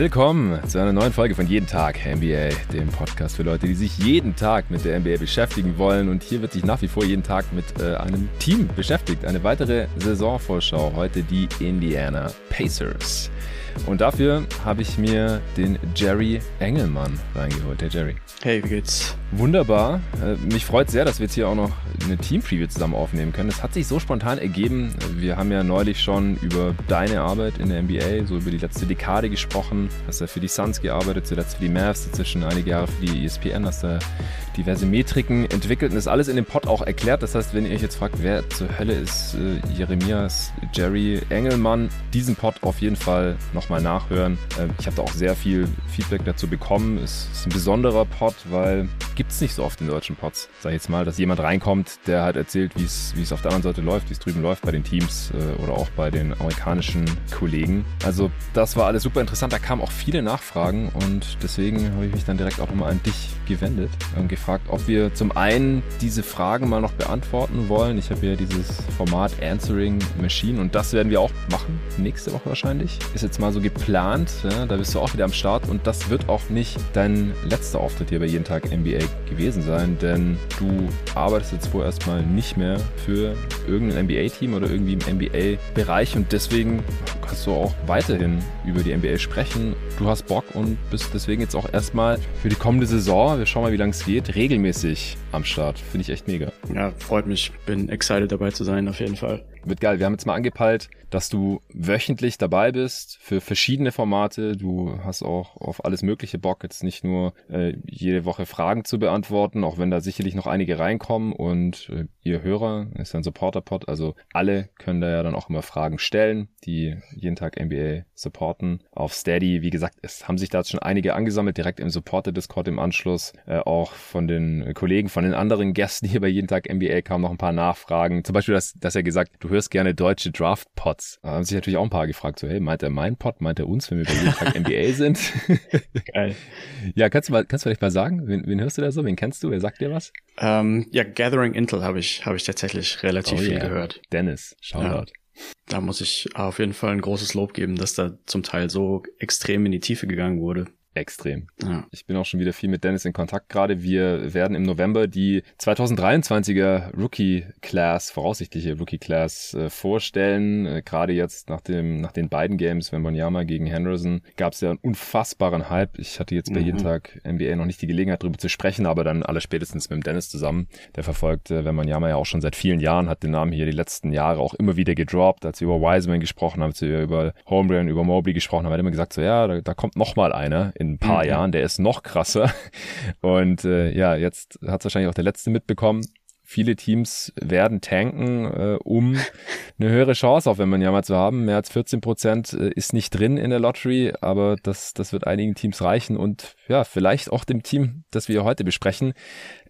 Willkommen zu einer neuen Folge von Jeden Tag NBA, dem Podcast für Leute, die sich jeden Tag mit der NBA beschäftigen wollen. Und hier wird sich nach wie vor jeden Tag mit äh, einem Team beschäftigt. Eine weitere Saisonvorschau. Heute die Indiana Pacers. Und dafür habe ich mir den Jerry Engelmann reingeholt. Der Jerry. Hey, wie geht's? Wunderbar. Äh, mich freut sehr, dass wir jetzt hier auch noch eine Team-Preview zusammen aufnehmen können. Es hat sich so spontan ergeben. Wir haben ja neulich schon über deine Arbeit in der NBA, so über die letzte Dekade gesprochen. Hast ja für die Suns gearbeitet, zuletzt für die Mavs, dazwischen einige Jahre für die ESPN, hast da diverse Metriken entwickelt und das alles in dem Pod auch erklärt. Das heißt, wenn ihr euch jetzt fragt, wer zur Hölle ist äh, Jeremias Jerry Engelmann, diesen Pod auf jeden Fall nochmal nachhören. Äh, ich habe da auch sehr viel Feedback dazu bekommen. Es ist ein besonderer Pod, weil gibt es nicht so oft in deutschen Pods, sag ich jetzt mal, dass jemand reinkommt, der halt erzählt, wie es auf der anderen Seite läuft, wie es drüben läuft bei den Teams äh, oder auch bei den amerikanischen Kollegen. Also das war alles super interessant. Da kamen auch viele Nachfragen und deswegen habe ich mich dann direkt auch nochmal an dich gewendet und gefragt, ob wir zum einen diese Fragen mal noch beantworten wollen. Ich habe ja dieses Format Answering Machine und das werden wir auch machen, nächste Woche wahrscheinlich. Ist jetzt mal so geplant, ja, da bist du auch wieder am Start und das wird auch nicht dein letzter Auftritt hier bei Jeden Tag NBA gewesen sein, denn du arbeitest jetzt vorerst mal nicht mehr für irgendein NBA-Team oder irgendwie im NBA-Bereich und deswegen kannst du auch weiterhin über die NBA sprechen. Du hast Bock und bist deswegen jetzt auch erstmal für die kommende Saison, wir schauen mal, wie lange es geht, regelmäßig am Start. Finde ich echt mega. Ja, freut mich. Bin excited dabei zu sein, auf jeden Fall. Wird geil. Wir haben jetzt mal angepeilt, dass du wöchentlich dabei bist für verschiedene Formate. Du hast auch auf alles Mögliche Bock, jetzt nicht nur äh, jede Woche Fragen zu beantworten, auch wenn da sicherlich noch einige reinkommen und äh, ihr Hörer ist ein Supporter-Pod, also alle können da ja dann auch immer Fragen stellen, die jeden Tag NBA supporten. Auf Steady, wie gesagt, es haben sich da jetzt schon einige angesammelt, direkt im Supporter-Discord im Anschluss, äh, auch von den Kollegen, von den anderen Gästen hier bei jeden Tag NBA kamen noch ein paar Nachfragen. Zum Beispiel, dass, dass er gesagt, du hörst gerne deutsche Draft-Pods. Da haben sich natürlich auch ein paar gefragt, so, hey, meint er mein Pod, meint er uns, wenn wir bei jeden Tag NBA sind? Geil. Ja, kannst du mal, kannst du vielleicht mal sagen, wen, wen hörst du da so? Wen kennst du? Wer sagt dir was? Ähm, ja, Gathering Intel habe ich, habe ich tatsächlich relativ oh, viel yeah. gehört. Dennis, Shoutout. Ja. Da muss ich auf jeden Fall ein großes Lob geben, dass da zum Teil so extrem in die Tiefe gegangen wurde extrem. Ja. Ich bin auch schon wieder viel mit Dennis in Kontakt gerade. Wir werden im November die 2023er Rookie Class, voraussichtliche Rookie Class äh, vorstellen. Äh, gerade jetzt nach dem, nach den beiden Games, wenn Bonyama gegen Henderson, gab es ja einen unfassbaren Hype. Ich hatte jetzt bei mhm. jeden Tag NBA noch nicht die Gelegenheit darüber zu sprechen, aber dann alle spätestens mit dem Dennis zusammen. Der verfolgt äh, Wembanyama ja auch schon seit vielen Jahren, hat den Namen hier die letzten Jahre auch immer wieder gedroppt, als wir über Wiseman gesprochen haben, als wir über Holmgren, über Mobley gesprochen haben, hat immer gesagt so, ja, da, da kommt noch mal einer in ein paar mhm. Jahren, der ist noch krasser. Und äh, ja, jetzt hat es wahrscheinlich auch der letzte mitbekommen. Viele Teams werden tanken, äh, um eine höhere Chance auf wenn man ja mal zu haben. Mehr als 14 Prozent äh, ist nicht drin in der Lottery, aber das, das wird einigen Teams reichen und ja, vielleicht auch dem Team, das wir heute besprechen.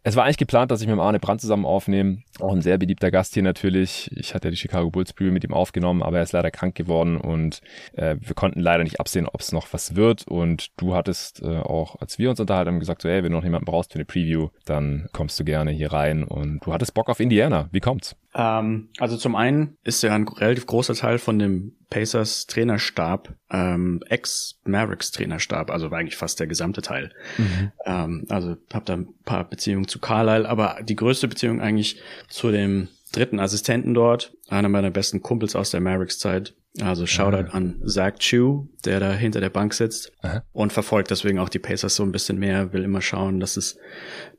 Es war eigentlich geplant, dass ich mit Arne Brandt zusammen aufnehme. Auch ein sehr beliebter Gast hier natürlich. Ich hatte die Chicago Bulls Preview mit ihm aufgenommen, aber er ist leider krank geworden und äh, wir konnten leider nicht absehen, ob es noch was wird. Und du hattest äh, auch, als wir uns unterhalten haben, gesagt, so, hey, wenn du noch jemanden brauchst für eine Preview, dann kommst du gerne hier rein. Und du hattest Bock auf Indiana. Wie kommt's? Ähm, also zum einen ist ja ein relativ großer Teil von dem Pacers Trainerstab, ähm, Ex-Mavericks Trainerstab, also war eigentlich fast der gesamte Teil. Mhm. Ähm, also habe da ein paar Beziehungen zu Carlisle, aber die größte Beziehung eigentlich zu dem dritten Assistenten dort, einer meiner besten Kumpels aus der Mavericks-Zeit, also Shoutout Aha. an Zach Chu, der da hinter der Bank sitzt Aha. und verfolgt deswegen auch die Pacers so ein bisschen mehr, will immer schauen, dass es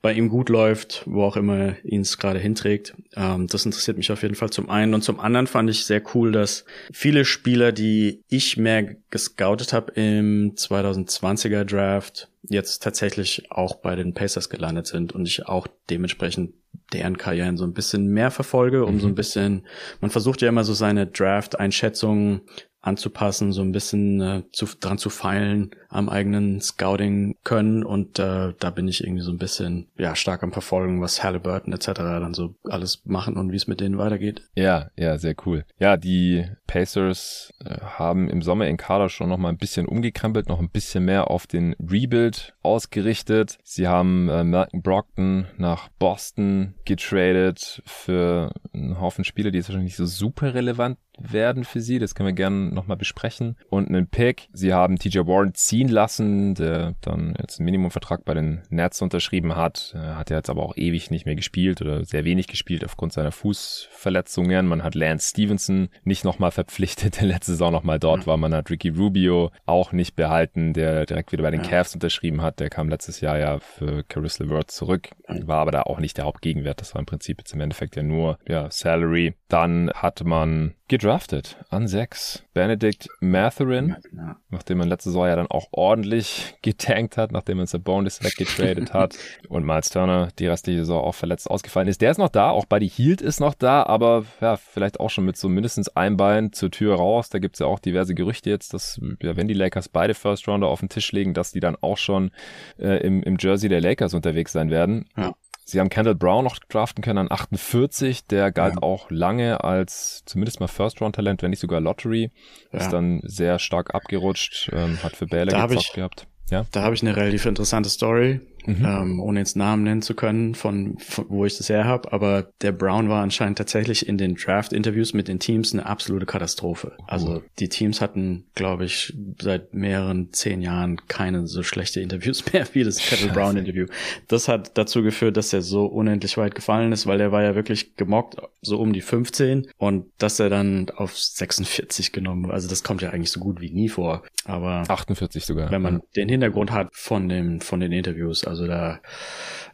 bei ihm gut läuft, wo auch immer ihn es gerade hinträgt. Ähm, das interessiert mich auf jeden Fall zum einen. Und zum anderen fand ich sehr cool, dass viele Spieler, die ich mehr gescoutet habe im 2020er Draft, jetzt tatsächlich auch bei den Pacers gelandet sind und ich auch dementsprechend deren Karrieren so ein bisschen mehr verfolge, um mhm. so ein bisschen, man versucht ja immer so seine Draft-Einschätzungen anzupassen, so ein bisschen äh, zu, dran zu feilen am eigenen Scouting können und äh, da bin ich irgendwie so ein bisschen ja stark am Verfolgen, was Halliburton etc. dann so alles machen und wie es mit denen weitergeht. Ja, ja, sehr cool. Ja, die Pacers äh, haben im Sommer in Kader schon noch mal ein bisschen umgekrempelt, noch ein bisschen mehr auf den Rebuild ausgerichtet. Sie haben äh, Malcolm Brockton nach Boston getradet für einen Haufen Spieler, die jetzt wahrscheinlich nicht so super relevant werden für sie. Das können wir gerne nochmal besprechen. Und einen Pick. Sie haben TJ Warren ziehen lassen, der dann jetzt einen Minimumvertrag bei den Nets unterschrieben hat. Er hat ja jetzt aber auch ewig nicht mehr gespielt oder sehr wenig gespielt aufgrund seiner Fußverletzungen. Man hat Lance Stevenson nicht nochmal verpflichtet, der letzte Saison nochmal dort war. Man hat Ricky Rubio auch nicht behalten, der direkt wieder bei den Cavs unterschrieben hat. Der kam letztes Jahr ja für Caris LeVert zurück, war aber da auch nicht der Hauptgegenwert. Das war im Prinzip jetzt im Endeffekt ja nur ja, Salary. Dann hat man gedraftet an sechs. Benedict Matherin, ja. nachdem man letzte Saison ja dann auch ordentlich getankt hat, nachdem man Sabonis weggetradet hat und Miles Turner die restliche Saison auch verletzt ausgefallen ist. Der ist noch da, auch Buddy Hield ist noch da, aber ja, vielleicht auch schon mit so mindestens einem Bein zur Tür raus. Da gibt's ja auch diverse Gerüchte jetzt, dass ja, wenn die Lakers beide First Rounder auf den Tisch legen, dass die dann auch schon äh, im, im Jersey der Lakers unterwegs sein werden. Ja. Sie haben Kendall Brown noch draften können an 48. Der galt ja. auch lange als zumindest mal First-Round-Talent, wenn nicht sogar Lottery. Ja. Ist dann sehr stark abgerutscht, ähm, hat für Bälle gezockt gehabt. Ja. Da habe ich eine relativ interessante Story mhm. ähm, ohne jetzt Namen nennen zu können, von, von wo ich das her habe. Aber der Brown war anscheinend tatsächlich in den Draft-Interviews mit den Teams eine absolute Katastrophe. Also die Teams hatten, glaube ich, seit mehreren zehn Jahren keine so schlechte Interviews mehr wie das Kettle Brown-Interview. Das hat dazu geführt, dass er so unendlich weit gefallen ist, weil er war ja wirklich gemockt, so um die 15 und dass er dann auf 46 genommen, also das kommt ja eigentlich so gut wie nie vor. Aber 48 sogar. Wenn man ja. den Hintergrund hat von dem von den Interviews, also da,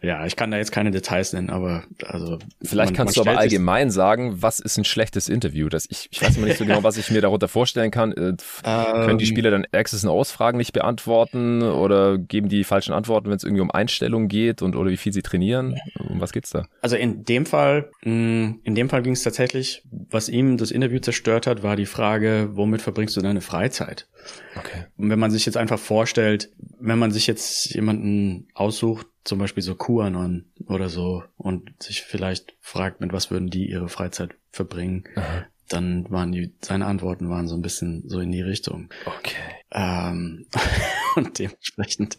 ja, ich kann da jetzt keine Details nennen, aber also. Vielleicht man, kannst man du aber allgemein sagen, was ist ein schlechtes Interview? Das, ich, ich weiß immer nicht so genau, was ich mir darunter vorstellen kann. Äh, können die ähm. Spieler dann Access und Ausfragen nicht beantworten oder geben die falschen Antworten, wenn es irgendwie um Einstellungen geht und oder wie viel sie trainieren? Um was geht's da? Also in dem Fall, mm, in dem Fall ging es tatsächlich, was ihm das Interview zerstört hat, war die Frage, womit verbringst du deine Freizeit? Okay. Und wenn man sich jetzt einfach vorstellt, wenn man sich jetzt jemanden aussucht, zum Beispiel so QAnon oder so, und sich vielleicht fragt, mit was würden die ihre Freizeit verbringen, Aha. dann waren die, seine Antworten waren so ein bisschen so in die Richtung. Okay. Ähm, und dementsprechend.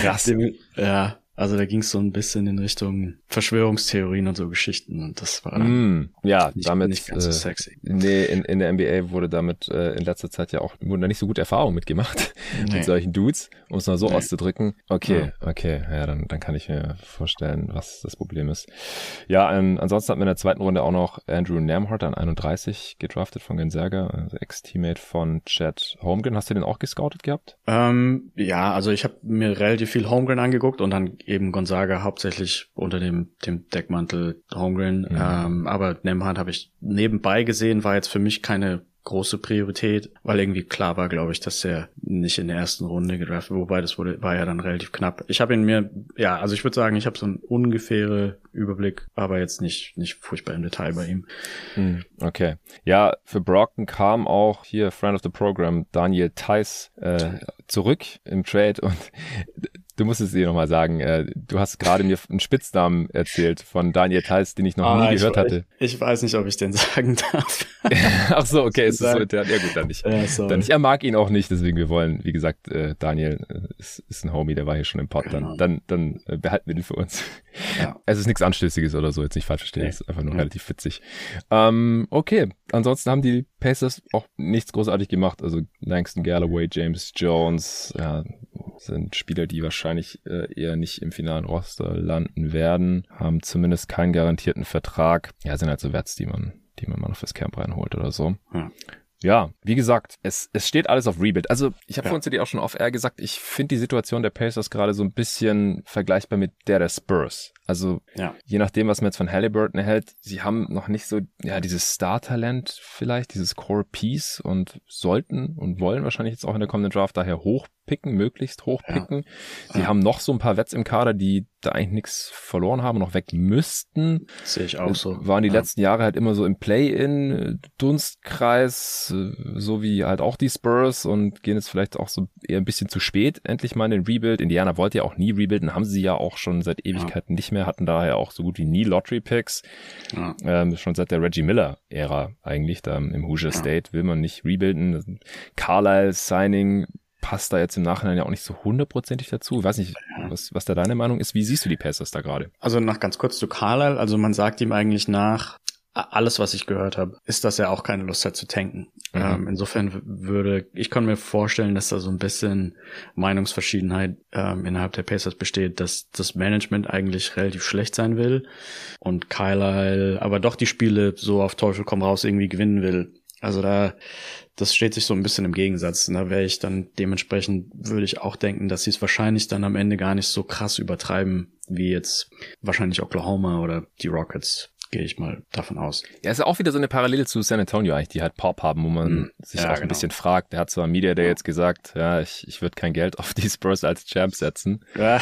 Krass. Dem, ja, also da ging es so ein bisschen in Richtung Verschwörungstheorien und so Geschichten und das war mm, ja nicht, damit nicht ganz so äh, sexy. Nee, in, in der NBA wurde damit äh, in letzter Zeit ja auch wurden da nicht so gute Erfahrungen mitgemacht nee. mit solchen Dudes, um es mal so nee. auszudrücken. Okay, ja. okay, ja, dann, dann kann ich mir vorstellen, was das Problem ist. Ja, ähm, ansonsten hatten wir in der zweiten Runde auch noch Andrew Namhart an 31 gedraftet von Gonzaga, also Ex-Teammate von Chad Holmgren. Hast du den auch gescoutet gehabt? Ähm, ja, also ich habe mir relativ viel Holmgren angeguckt und dann eben Gonzaga hauptsächlich unter dem, dem Deckmantel Holmgren. Mhm. Ähm, aber Nemhard habe ich nebenbei gesehen, war jetzt für mich keine große Priorität, weil irgendwie klar war, glaube ich, dass er nicht in der ersten Runde gedraftet, wobei das wurde, war ja dann relativ knapp. Ich habe ihn mir, ja, also ich würde sagen, ich habe so einen ungefähre Überblick, aber jetzt nicht, nicht furchtbar im Detail bei ihm. Hm, okay. Ja, für Brockton kam auch hier Friend of the Program Daniel Theiss äh, zurück im Trade und du musst es dir nochmal sagen. Äh, du hast gerade mir einen Spitznamen erzählt von Daniel Theiss, den ich noch ah, nie gehört ich, hatte. Ich weiß nicht, ob ich den sagen darf. Ach so, okay, ist es so. Ja, gut, dann nicht. Ja, dann nicht. Er mag ihn auch nicht, deswegen wir wollen, wie gesagt, äh, Daniel äh, ist, ist ein Homie, der war hier schon im Pod. Genau. Dann, dann, dann behalten wir den für uns. Ja. Es ist nichts Anstößiges oder so, jetzt nicht falsch verstehen. Nee. Es ist einfach nur mhm. relativ witzig. Ähm, okay, ansonsten haben die Pacers auch nichts großartig gemacht. Also Langston Galloway, James Jones, ja, sind Spieler, die wahrscheinlich äh, eher nicht im finalen Roster landen werden, haben zumindest keinen garantierten Vertrag. Ja, sind halt so Werts, die man, die man mal noch fürs Camp reinholt oder so. Ja. Ja, wie gesagt, es, es steht alles auf Rebuild. Also ich habe ja. vorhin zu dir auch schon auf Air gesagt, ich finde die Situation der Pacers gerade so ein bisschen vergleichbar mit der der Spurs. Also ja. je nachdem, was man jetzt von Halliburton erhält, sie haben noch nicht so ja dieses Star-Talent vielleicht, dieses Core-Piece und sollten und wollen wahrscheinlich jetzt auch in der kommenden Draft daher hochpicken, möglichst hochpicken. Ja. Sie ja. haben noch so ein paar Wets im Kader, die da eigentlich nichts verloren haben, noch weg müssten. Sehe ich auch so. Waren die letzten Jahre halt immer so im Play-in, Dunstkreis, so wie halt auch die Spurs und gehen jetzt vielleicht auch so eher ein bisschen zu spät endlich mal in den Rebuild. Indiana wollte ja auch nie rebuilden, haben sie ja auch schon seit Ewigkeiten nicht mehr hatten daher auch so gut wie nie Lottery-Picks. Ja. Ähm, schon seit der Reggie Miller-Ära eigentlich, da im Hoosier ja. State will man nicht rebuilden. Carlisle-Signing passt da jetzt im Nachhinein ja auch nicht so hundertprozentig dazu. Ich weiß nicht, was, was da deine Meinung ist. Wie siehst du die Pacers da gerade? Also noch ganz kurz zu Carlisle. Also man sagt ihm eigentlich nach, alles, was ich gehört habe, ist, dass er auch keine Lust hat zu tanken. Mhm. Ähm, insofern würde, ich kann mir vorstellen, dass da so ein bisschen Meinungsverschiedenheit ähm, innerhalb der Pacers besteht, dass das Management eigentlich relativ schlecht sein will und Kyle aber doch die Spiele so auf Teufel komm raus irgendwie gewinnen will. Also da, das steht sich so ein bisschen im Gegensatz. da wäre ich dann dementsprechend, würde ich auch denken, dass sie es wahrscheinlich dann am Ende gar nicht so krass übertreiben, wie jetzt wahrscheinlich Oklahoma oder die Rockets gehe ich mal davon aus. Ja, ist ja auch wieder so eine Parallele zu San Antonio eigentlich, die halt Pop haben, wo man mhm. sich ja, auch genau. ein bisschen fragt. Der hat zwar Media der ja. jetzt gesagt, ja, ich, ich würde kein Geld auf die Spurs als Champ setzen. Ja,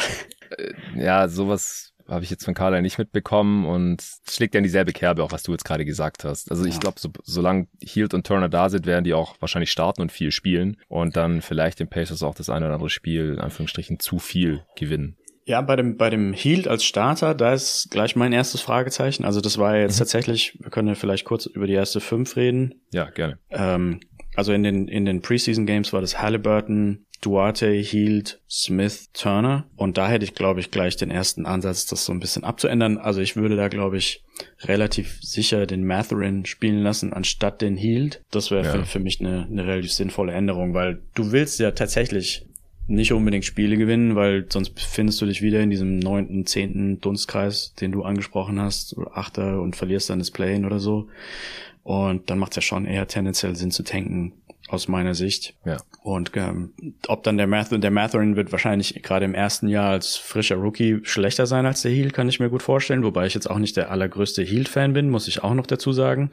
äh, ja sowas habe ich jetzt von Carla nicht mitbekommen und schlägt ja in dieselbe Kerbe, auch was du jetzt gerade gesagt hast. Also ich ja. glaube, so, solange Hield und Turner da sind, werden die auch wahrscheinlich starten und viel spielen und dann vielleicht den Pacers auch das eine oder andere Spiel, in Anführungsstrichen, zu viel gewinnen. Ja, bei dem, bei dem Healed als Starter, da ist gleich mein erstes Fragezeichen. Also das war jetzt mhm. tatsächlich, wir können ja vielleicht kurz über die erste fünf reden. Ja, gerne. Ähm, also in den, in den Preseason Games war das Halliburton, Duarte, Healed, Smith, Turner. Und da hätte ich, glaube ich, gleich den ersten Ansatz, das so ein bisschen abzuändern. Also ich würde da, glaube ich, relativ sicher den Matherin spielen lassen, anstatt den Healed. Das wäre ja. für, für mich eine, eine relativ sinnvolle Änderung, weil du willst ja tatsächlich nicht unbedingt Spiele gewinnen, weil sonst findest du dich wieder in diesem neunten, zehnten Dunstkreis, den du angesprochen hast, oder Achter und verlierst dann das Play oder so. Und dann macht es ja schon eher tendenziell Sinn zu tanken, aus meiner Sicht. Ja. Und ähm, ob dann der Math der Matherin wird wahrscheinlich gerade im ersten Jahr als frischer Rookie schlechter sein als der Heal, kann ich mir gut vorstellen. Wobei ich jetzt auch nicht der allergrößte Heal-Fan bin, muss ich auch noch dazu sagen.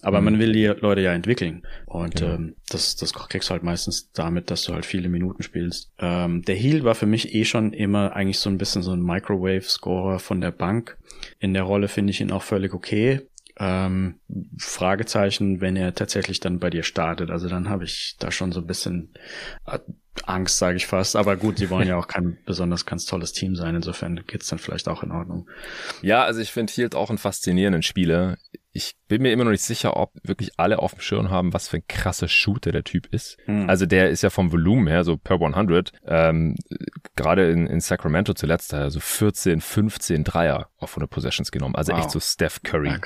Aber mhm. man will die Leute ja entwickeln. Und genau. ähm, das, das kriegst du halt meistens damit, dass du halt viele Minuten spielst. Ähm, der Heal war für mich eh schon immer eigentlich so ein bisschen so ein Microwave-Scorer von der Bank. In der Rolle finde ich ihn auch völlig okay. Ähm, Fragezeichen, wenn er tatsächlich dann bei dir startet. Also dann habe ich da schon so ein bisschen äh, Angst, sage ich fast. Aber gut, sie wollen ja auch kein besonders ganz tolles Team sein. Insofern geht's dann vielleicht auch in Ordnung. Ja, also ich finde Hield auch einen faszinierenden Spieler ich bin mir immer noch nicht sicher, ob wirklich alle auf dem Schirm haben, was für ein krasser Shooter der Typ ist. Mhm. Also der ist ja vom Volumen her so per 100, ähm, gerade in, in Sacramento zuletzt, also 14, 15 Dreier auf 100 Possessions genommen. Also wow. echt so Steph Curry ja,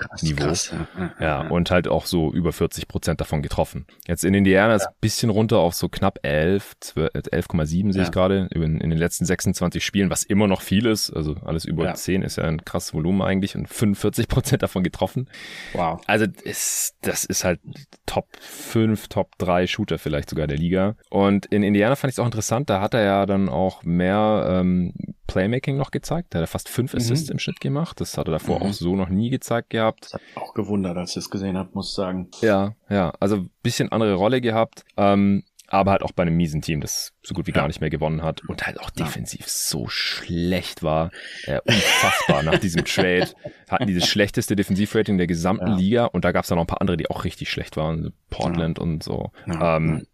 ja. Ja, ja, und halt auch so über 40 Prozent davon getroffen. Jetzt in Indiana ist ein bisschen runter auf so knapp 11, 11,7 sehe ich gerade in, in, den letzten 26 Spielen, was immer noch viel ist. Also alles über 10 ist ja ein krasses Volumen eigentlich und 45 Prozent davon getroffen. Wow. Also ist, das ist halt Top 5, Top 3 Shooter vielleicht sogar der Liga. Und in Indiana fand ich es auch interessant, da hat er ja dann auch mehr ähm, Playmaking noch gezeigt. Da hat er fast fünf mhm. Assists im Schnitt gemacht. Das hat er davor mhm. auch so noch nie gezeigt gehabt. Das hat auch gewundert, als ich es gesehen habe, muss ich sagen. Ja, ja. Also bisschen andere Rolle gehabt. Ähm, aber halt auch bei einem miesen Team, das so gut wie ja. gar nicht mehr gewonnen hat und halt auch defensiv ja. so schlecht war. Äh, unfassbar nach diesem Trade. Hatten dieses schlechteste Defensivrating der gesamten ja. Liga und da gab es dann noch ein paar andere, die auch richtig schlecht waren. Portland und so. Ähm,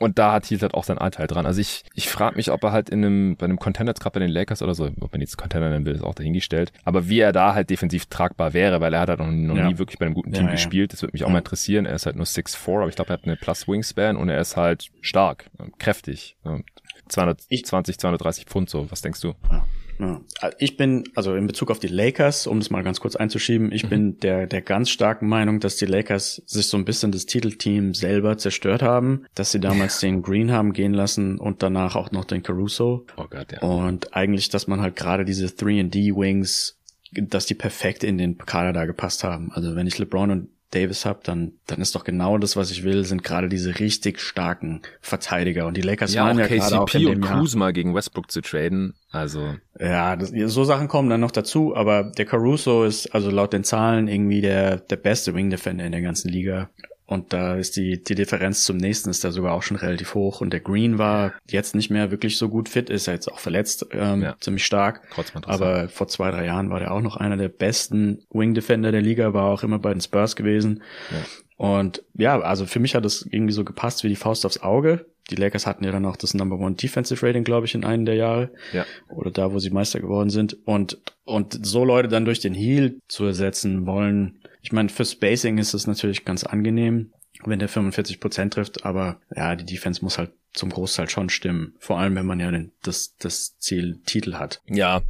und da hat Heath halt auch seinen Anteil dran. Also ich, ich frage mich, ob er halt in einem, bei einem Contender, gerade bei den Lakers oder so, ob man jetzt Contender nennen will, ist auch dahingestellt. Aber wie er da halt defensiv tragbar wäre, weil er hat halt noch, noch ja. nie wirklich bei einem guten Team ja, gespielt. Das würde mich auch mal interessieren. Er ist halt nur 6'4, aber ich glaube, er hat eine Plus Wingspan und er ist halt stark, kräftig. 220, 230 Pfund so. Was denkst du? Ja. Ja. Ich bin, also in Bezug auf die Lakers, um das mal ganz kurz einzuschieben, ich mhm. bin der, der ganz starken Meinung, dass die Lakers sich so ein bisschen das Titelteam selber zerstört haben, dass sie damals den Green haben gehen lassen und danach auch noch den Caruso. Oh Gott, ja. Und eigentlich, dass man halt gerade diese 3D-Wings, dass die perfekt in den Kader da gepasst haben. Also wenn ich LeBron und Davis habe, dann, dann ist doch genau das, was ich will, sind gerade diese richtig starken Verteidiger. Und die Lakers ja, waren ja KCP gerade auch in dem und Kuzma gegen Westbrook zu traden. Also ja, das, so Sachen kommen dann noch dazu. Aber der Caruso ist also laut den Zahlen irgendwie der der beste Wing Defender in der ganzen Liga. Und da ist die, die Differenz zum nächsten ist da sogar auch schon relativ hoch. Und der Green war jetzt nicht mehr wirklich so gut fit, ist ja jetzt auch verletzt, ähm, ja. ziemlich stark. Aber vor zwei, drei Jahren war der auch noch einer der besten Wing Defender der Liga, war auch immer bei den Spurs gewesen. Ja. Und ja, also für mich hat das irgendwie so gepasst wie die Faust aufs Auge. Die Lakers hatten ja dann auch das Number One Defensive Rating, glaube ich, in einem der Jahre. Ja. Oder da, wo sie Meister geworden sind. Und, und so Leute dann durch den Heal zu ersetzen wollen, ich meine, für Spacing ist es natürlich ganz angenehm, wenn der 45 Prozent trifft, aber ja, die Defense muss halt zum Großteil schon stimmen. Vor allem, wenn man ja den, das, das Ziel Titel hat. Ja.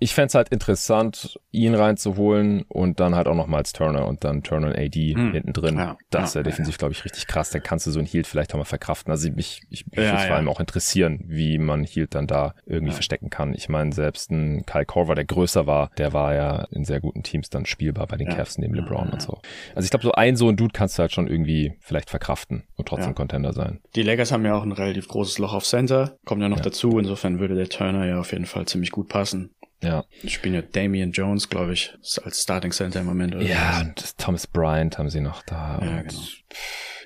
Ich fände es halt interessant, ihn reinzuholen und dann halt auch nochmals Turner und dann Turner und AD hm. hinten drin. Ja, das ist ja, defensiv, ja. glaube ich, richtig krass. Dann kannst du so ein Heal vielleicht auch mal verkraften. Also mich, ich, mich ja, würde vor allem auch interessieren, wie man Heal dann da irgendwie verstecken kann. Ich meine, selbst ein Kyle Korver, der größer war, der war ja in sehr guten Teams dann spielbar bei den Cavs neben LeBron und so. Also ich glaube, so ein so ein Dude kannst du halt schon irgendwie vielleicht verkraften und trotzdem Contender sein. Die Lakers haben ja auch ein relativ großes Loch auf Center, kommt ja noch dazu. Insofern würde der Turner ja auf jeden Fall ziemlich gut passen. Ja. Die spielen ja Damian Jones, glaube ich, als Starting Center im Moment. Oder ja, und Thomas Bryant haben sie noch da. Ja, genau.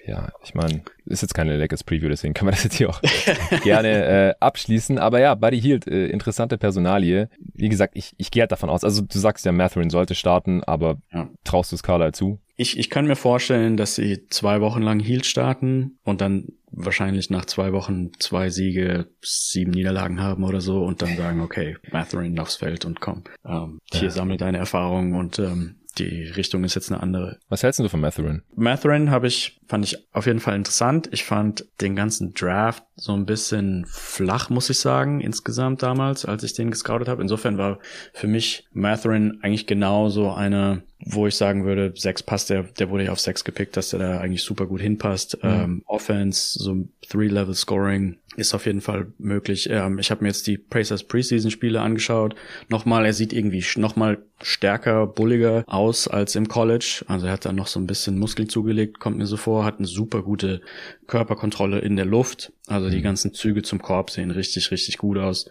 Ja, ich meine, ist jetzt keine Lakers Preview, deswegen kann man das jetzt hier auch gerne äh, abschließen. Aber ja, Buddy Hield, äh, interessante Personalie. Wie gesagt, ich, ich gehe halt davon aus, also du sagst ja, Matherin sollte starten, aber ja. traust du Carlisle zu? Ich, ich kann mir vorstellen, dass sie zwei Wochen lang Hield starten und dann wahrscheinlich nach zwei Wochen zwei Siege, sieben Niederlagen haben oder so und dann sagen, okay, Matherin aufs Feld und komm, ähm, hier ja. sammel deine Erfahrungen und ähm, die Richtung ist jetzt eine andere. Was hältst du von Matherin? Matherin habe ich, fand ich auf jeden Fall interessant. Ich fand den ganzen Draft so ein bisschen flach, muss ich sagen, insgesamt damals, als ich den gescoutet habe. Insofern war für mich Matherin eigentlich genau so eine wo ich sagen würde, sechs passt, der, der wurde ja auf sechs gepickt, dass der da eigentlich super gut hinpasst. Mhm. Ähm, Offense, so Three-Level-Scoring ist auf jeden Fall möglich. Ähm, ich habe mir jetzt die Pacers Preseason-Spiele angeschaut. Nochmal, er sieht irgendwie nochmal stärker, bulliger aus als im College. Also er hat da noch so ein bisschen Muskeln zugelegt, kommt mir so vor, hat eine super gute Körperkontrolle in der Luft. Also die mhm. ganzen Züge zum Korb sehen richtig, richtig gut aus.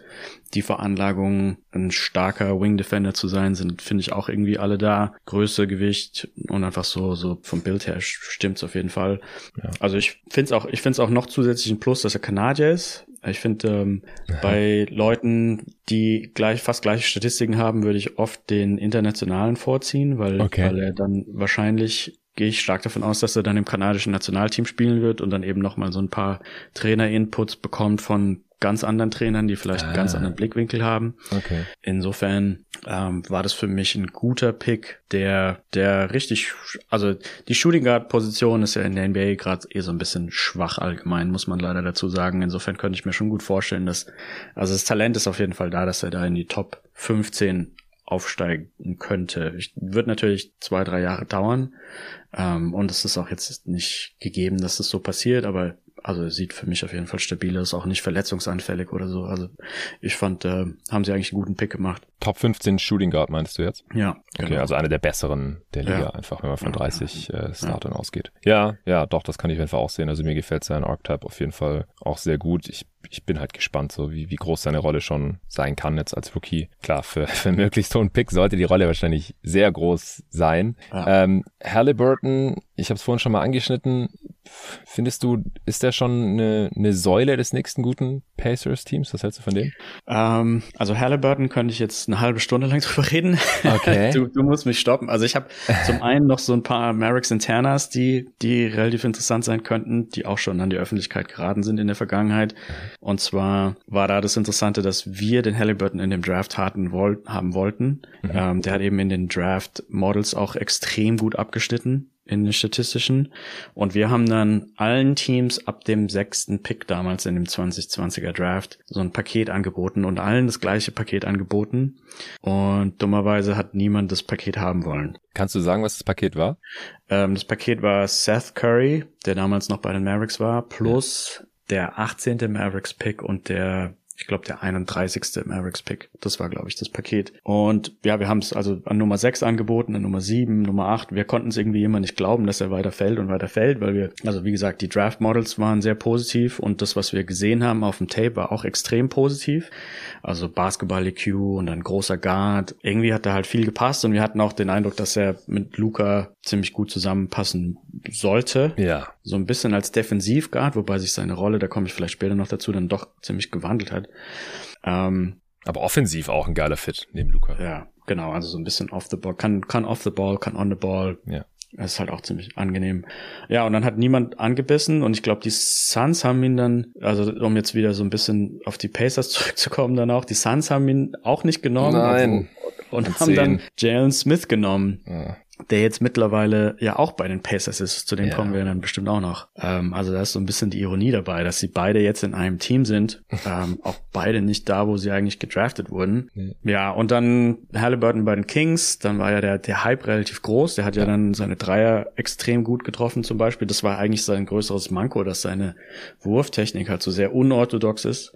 Die Veranlagungen, ein starker Wing Defender zu sein, sind, finde ich, auch irgendwie alle da. Größe, Gewicht und einfach so, so vom Bild her stimmt's auf jeden Fall. Ja. Also ich finde es auch, ich finde es auch noch zusätzlich ein Plus, dass er Kanadier ist. Ich finde, ähm, bei Leuten, die gleich fast gleiche Statistiken haben, würde ich oft den internationalen vorziehen, weil, okay. weil er dann wahrscheinlich gehe ich stark davon aus, dass er dann im kanadischen Nationalteam spielen wird und dann eben nochmal so ein paar Trainer-Inputs bekommt von ganz anderen Trainern, die vielleicht ah. einen ganz anderen Blickwinkel haben. Okay. Insofern ähm, war das für mich ein guter Pick, der, der richtig, also die Shooting Guard Position ist ja in der NBA gerade eh so ein bisschen schwach allgemein, muss man leider dazu sagen. Insofern könnte ich mir schon gut vorstellen, dass, also das Talent ist auf jeden Fall da, dass er da in die Top 15 aufsteigen könnte. Ich, wird natürlich zwei, drei Jahre dauern. Ähm, und es ist auch jetzt nicht gegeben, dass das so passiert, aber also sieht für mich auf jeden Fall stabil aus, auch nicht verletzungsanfällig oder so. Also ich fand, äh, haben sie eigentlich einen guten Pick gemacht. Top 15 Shooting Guard meinst du jetzt? Ja. Okay, genau. also eine der besseren der Liga, ja. einfach wenn man von 30 ja. äh, Startern ja. ausgeht. Ja, ja, doch, das kann ich auf jeden Fall auch sehen. Also mir gefällt sein Archetype auf jeden Fall auch sehr gut. Ich ich bin halt gespannt, so wie, wie groß seine Rolle schon sein kann jetzt als Rookie. Klar, für, für möglichst hohen Pick sollte die Rolle wahrscheinlich sehr groß sein. Ja. Ähm, Halliburton, ich habe es vorhin schon mal angeschnitten. Findest du, ist der schon eine, eine Säule des nächsten guten Pacers-Teams? Was hältst du von dem? Ähm, also Halliburton könnte ich jetzt eine halbe Stunde lang drüber reden. Okay. du, du musst mich stoppen. Also ich habe zum einen noch so ein paar Mavericks Internas, die, die relativ interessant sein könnten, die auch schon an die Öffentlichkeit geraten sind in der Vergangenheit. Und zwar war da das Interessante, dass wir den Halliburton in dem Draft hatten, woll haben wollten. Mhm. Ähm, der hat eben in den Draft Models auch extrem gut abgeschnitten in den statistischen. Und wir haben dann allen Teams ab dem sechsten Pick damals in dem 2020er Draft so ein Paket angeboten und allen das gleiche Paket angeboten. Und dummerweise hat niemand das Paket haben wollen. Kannst du sagen, was das Paket war? Ähm, das Paket war Seth Curry, der damals noch bei den Mavericks war, plus der 18. Mavericks Pick und der ich glaube, der 31. Mavericks Pick. Das war, glaube ich, das Paket. Und ja, wir haben es also an Nummer 6 angeboten, an Nummer 7, Nummer 8. Wir konnten es irgendwie immer nicht glauben, dass er weiter fällt und weiter fällt, weil wir, also wie gesagt, die Draft Models waren sehr positiv und das, was wir gesehen haben auf dem Tape, war auch extrem positiv. Also Basketball-EQ und ein großer Guard. Irgendwie hat da halt viel gepasst und wir hatten auch den Eindruck, dass er mit Luca ziemlich gut zusammenpassen sollte. Ja. So ein bisschen als Defensivguard, wobei sich seine Rolle, da komme ich vielleicht später noch dazu, dann doch ziemlich gewandelt hat. Ähm, aber offensiv auch ein geiler Fit neben Luca. Ja, genau, also so ein bisschen off the ball, kann, kann off the ball, kann on the ball. Ja. Das ist halt auch ziemlich angenehm. Ja, und dann hat niemand angebissen und ich glaube, die Suns haben ihn dann, also um jetzt wieder so ein bisschen auf die Pacers zurückzukommen dann auch, die Suns haben ihn auch nicht genommen. Nein. Also, und haben dann Jalen Smith genommen. Ja. Der jetzt mittlerweile ja auch bei den Pacers ist. Zu dem ja. kommen wir dann bestimmt auch noch. Ähm, also da ist so ein bisschen die Ironie dabei, dass sie beide jetzt in einem Team sind, ähm, auch beide nicht da, wo sie eigentlich gedraftet wurden. Ja. ja, und dann Halliburton bei den Kings, dann war ja der, der Hype relativ groß. Der hat ja, ja dann seine Dreier extrem gut getroffen zum Beispiel. Das war eigentlich sein größeres Manko, dass seine Wurftechnik halt so sehr unorthodox ist.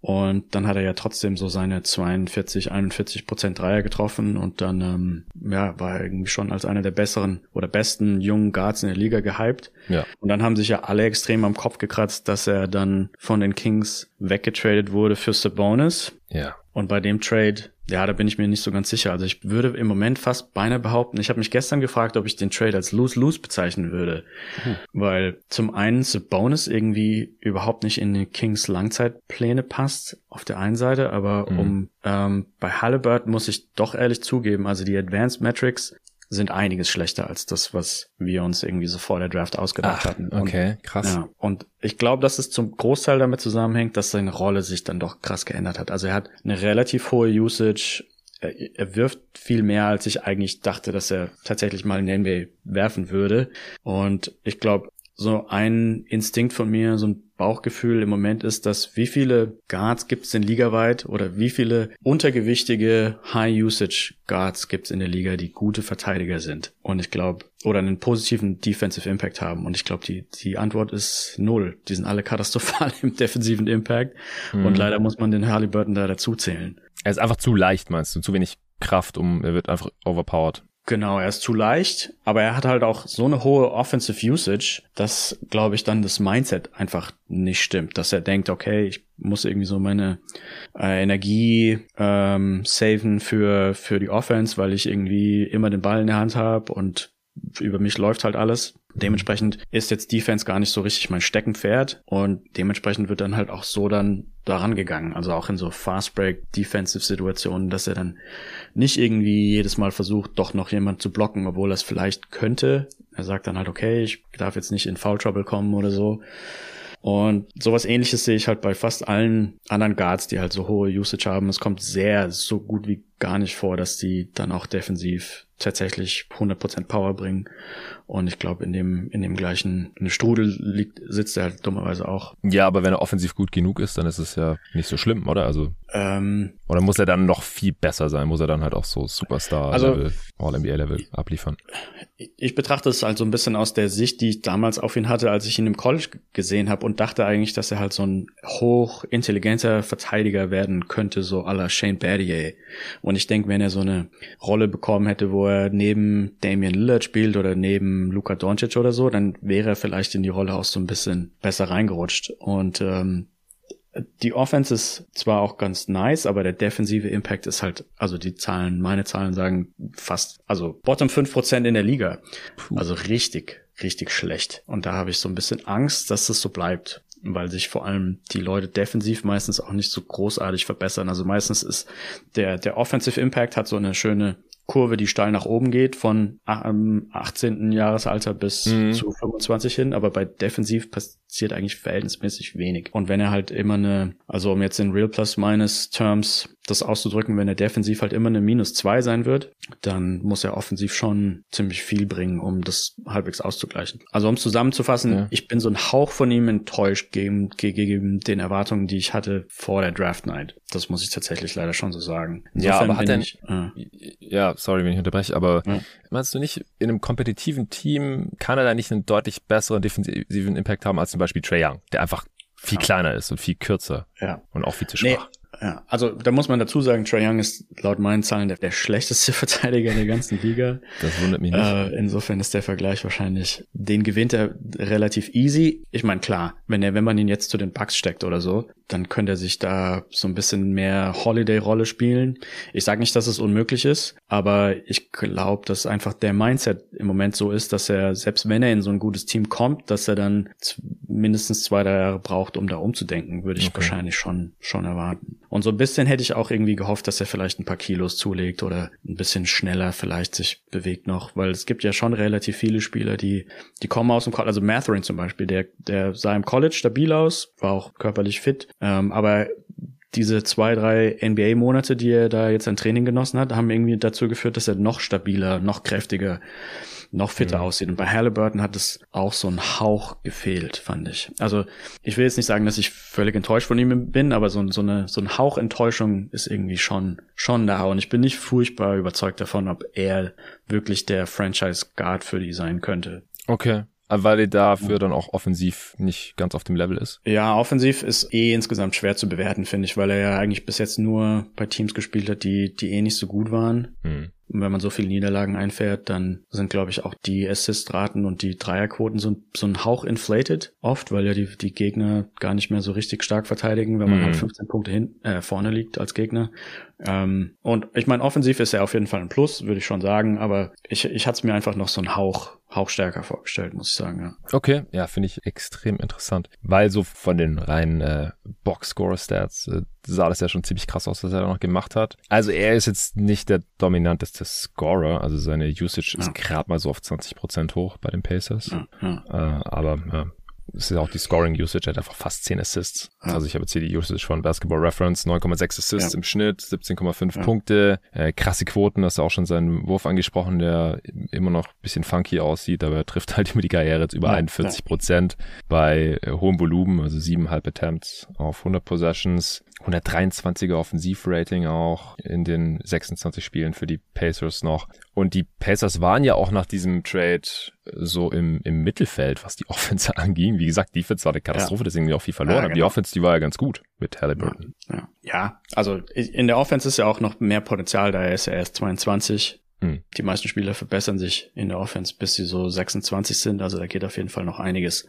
Und dann hat er ja trotzdem so seine 42, 41 Prozent Dreier getroffen und dann ähm, ja, war er irgendwie schon als einer der besseren oder besten jungen Guards in der Liga gehypt. Ja. Und dann haben sich ja alle extrem am Kopf gekratzt, dass er dann von den Kings weggetradet wurde für Sabonis. Ja. Und bei dem Trade ja, da bin ich mir nicht so ganz sicher. Also ich würde im Moment fast beinahe behaupten, ich habe mich gestern gefragt, ob ich den Trade als Lose-Lose bezeichnen würde. Hm. Weil zum einen The Bonus irgendwie überhaupt nicht in den Kings Langzeitpläne passt, auf der einen Seite, aber hm. um ähm, bei Halliburton muss ich doch ehrlich zugeben, also die Advanced Metrics sind einiges schlechter als das, was wir uns irgendwie so vor der Draft ausgedacht Ach, hatten. Und, okay, krass. Ja, und ich glaube, dass es zum Großteil damit zusammenhängt, dass seine Rolle sich dann doch krass geändert hat. Also er hat eine relativ hohe Usage. Er, wirft viel mehr, als ich eigentlich dachte, dass er tatsächlich mal in den NBA werfen würde. Und ich glaube, so ein Instinkt von mir, so ein Bauchgefühl im Moment ist, dass wie viele Guards gibt es denn ligaweit oder wie viele untergewichtige High-Usage Guards gibt es in der Liga, die gute Verteidiger sind. Und ich glaube, oder einen positiven Defensive Impact haben. Und ich glaube, die, die Antwort ist null. Die sind alle katastrophal im defensiven Impact. Mhm. Und leider muss man den Halliburton da dazu zählen. Er ist einfach zu leicht, meinst du? Zu wenig Kraft, um, er wird einfach overpowered. Genau, er ist zu leicht, aber er hat halt auch so eine hohe Offensive Usage, dass, glaube ich, dann das Mindset einfach nicht stimmt, dass er denkt, okay, ich muss irgendwie so meine äh, Energie ähm, saven für für die Offense, weil ich irgendwie immer den Ball in der Hand habe und über mich läuft halt alles. Dementsprechend ist jetzt Defense gar nicht so richtig mein Steckenpferd und dementsprechend wird dann halt auch so dann daran gegangen. Also auch in so Fast Break Defensive Situationen, dass er dann nicht irgendwie jedes Mal versucht, doch noch jemand zu blocken, obwohl er es vielleicht könnte. Er sagt dann halt, okay, ich darf jetzt nicht in Foul Trouble kommen oder so. Und sowas ähnliches sehe ich halt bei fast allen anderen Guards, die halt so hohe Usage haben. Es kommt sehr so gut wie gar nicht vor, dass die dann auch defensiv tatsächlich 100% Power bringen. Und ich glaube, in dem, in dem gleichen in Strudel liegt, sitzt er halt dummerweise auch. Ja, aber wenn er offensiv gut genug ist, dann ist es ja nicht so schlimm, oder? Also. Ähm, oder muss er dann noch viel besser sein? Muss er dann halt auch so Superstar-Level, also, All-NBA-Level abliefern? Ich betrachte es halt so ein bisschen aus der Sicht, die ich damals auf ihn hatte, als ich ihn im College gesehen habe und dachte eigentlich, dass er halt so ein hochintelligenter Verteidiger werden könnte, so à la Shane Battier. Und ich denke, wenn er so eine Rolle bekommen hätte, wo er neben Damian Lillard spielt oder neben Luka Doncic oder so, dann wäre er vielleicht in die Rolle auch so ein bisschen besser reingerutscht. Und ähm, die Offense ist zwar auch ganz nice, aber der defensive Impact ist halt, also die Zahlen, meine Zahlen sagen fast, also bottom 5% in der Liga. Puh. Also richtig, richtig schlecht. Und da habe ich so ein bisschen Angst, dass es so bleibt weil sich vor allem die Leute defensiv meistens auch nicht so großartig verbessern. Also meistens ist der, der Offensive Impact hat so eine schöne Kurve, die steil nach oben geht, von 18. Jahresalter bis mhm. zu 25 hin, aber bei defensiv passiert eigentlich verhältnismäßig wenig. Und wenn er halt immer eine, also um jetzt in Real Plus Minus Terms das auszudrücken, wenn er defensiv halt immer eine Minus zwei sein wird, dann muss er offensiv schon ziemlich viel bringen, um das halbwegs auszugleichen. Also um zusammenzufassen, ja. ich bin so ein Hauch von ihm enttäuscht gegen, gegen den Erwartungen, die ich hatte vor der Draft Night. Das muss ich tatsächlich leider schon so sagen. Insofern ja, aber hat er nicht, äh, ja, sorry, wenn ich unterbreche, aber ja. meinst du nicht, in einem kompetitiven Team kann er da nicht einen deutlich besseren defensiven Impact haben als zum Beispiel Trey Young, der einfach viel ja. kleiner ist und viel kürzer. Ja. Und auch viel zu schwach. Nee. Ja, also da muss man dazu sagen, Trae Young ist laut meinen Zahlen der, der schlechteste Verteidiger der ganzen Liga. Das wundert mich nicht. Äh, insofern ist der Vergleich wahrscheinlich, den gewinnt er relativ easy. Ich meine, klar, wenn er, wenn man ihn jetzt zu den Bucks steckt oder so, dann könnte er sich da so ein bisschen mehr Holiday-Rolle spielen. Ich sage nicht, dass es unmöglich ist, aber ich glaube, dass einfach der Mindset im Moment so ist, dass er, selbst wenn er in so ein gutes Team kommt, dass er dann mindestens zwei, drei Jahre braucht, um da umzudenken, würde ich okay. wahrscheinlich schon, schon erwarten. Und so ein bisschen hätte ich auch irgendwie gehofft, dass er vielleicht ein paar Kilos zulegt oder ein bisschen schneller vielleicht sich bewegt noch, weil es gibt ja schon relativ viele Spieler, die, die kommen aus dem College, also Matherin zum Beispiel, der, der sah im College stabil aus, war auch körperlich fit, ähm, aber diese zwei, drei NBA-Monate, die er da jetzt an Training genossen hat, haben irgendwie dazu geführt, dass er noch stabiler, noch kräftiger, noch fitter mhm. aussieht. Und bei Halliburton hat es auch so ein Hauch gefehlt, fand ich. Also ich will jetzt nicht sagen, dass ich völlig enttäuscht von ihm bin, aber so, so, eine, so ein Hauch Enttäuschung ist irgendwie schon, schon da. Und ich bin nicht furchtbar überzeugt davon, ob er wirklich der Franchise Guard für die sein könnte. Okay. Weil er dafür dann auch offensiv nicht ganz auf dem Level ist. Ja, offensiv ist eh insgesamt schwer zu bewerten, finde ich, weil er ja eigentlich bis jetzt nur bei Teams gespielt hat, die, die eh nicht so gut waren. Hm. Und wenn man so viele Niederlagen einfährt, dann sind, glaube ich, auch die Assist-Raten und die Dreierquoten so, so ein Hauch inflated oft, weil ja die, die Gegner gar nicht mehr so richtig stark verteidigen, wenn man mhm. halt 15 Punkte hin, äh, vorne liegt als Gegner. Ähm, und ich meine, offensiv ist er auf jeden Fall ein Plus, würde ich schon sagen, aber ich, ich hatte es mir einfach noch so ein Hauch Hauch stärker vorgestellt, muss ich sagen, ja. Okay, ja, finde ich extrem interessant. Weil so von den reinen äh, Box-Score-Stats äh, sah das ja schon ziemlich krass aus, was er da noch gemacht hat. Also er ist jetzt nicht der dominanteste Scorer, also seine Usage ja. ist gerade mal so auf 20% hoch bei den Pacers. Ja, ja. Äh, aber das ist ja auch die Scoring Usage, er hat einfach fast 10 Assists. Ja. Also ich habe jetzt hier die Usage von Basketball Reference, 9,6 Assists ja. im Schnitt, 17,5 ja. Punkte, äh, krasse Quoten, hast du auch schon seinen Wurf angesprochen, der immer noch ein bisschen funky aussieht, aber er trifft halt immer die Karriere jetzt über 41 Prozent bei äh, hohem Volumen, also 7,5 Attempts auf 100 Possessions. 123er Offensivrating auch in den 26 Spielen für die Pacers noch. Und die Pacers waren ja auch nach diesem Trade so im, im Mittelfeld, was die Offense anging. Wie gesagt, Defense war eine Katastrophe, ja. deswegen die auch viel verloren ja, genau. Die Offense, die war ja ganz gut mit Halliburton. Ja, ja, also in der Offense ist ja auch noch mehr Potenzial, da er ist ja erst 22. Hm. Die meisten Spieler verbessern sich in der Offense, bis sie so 26 sind. Also da geht auf jeden Fall noch einiges.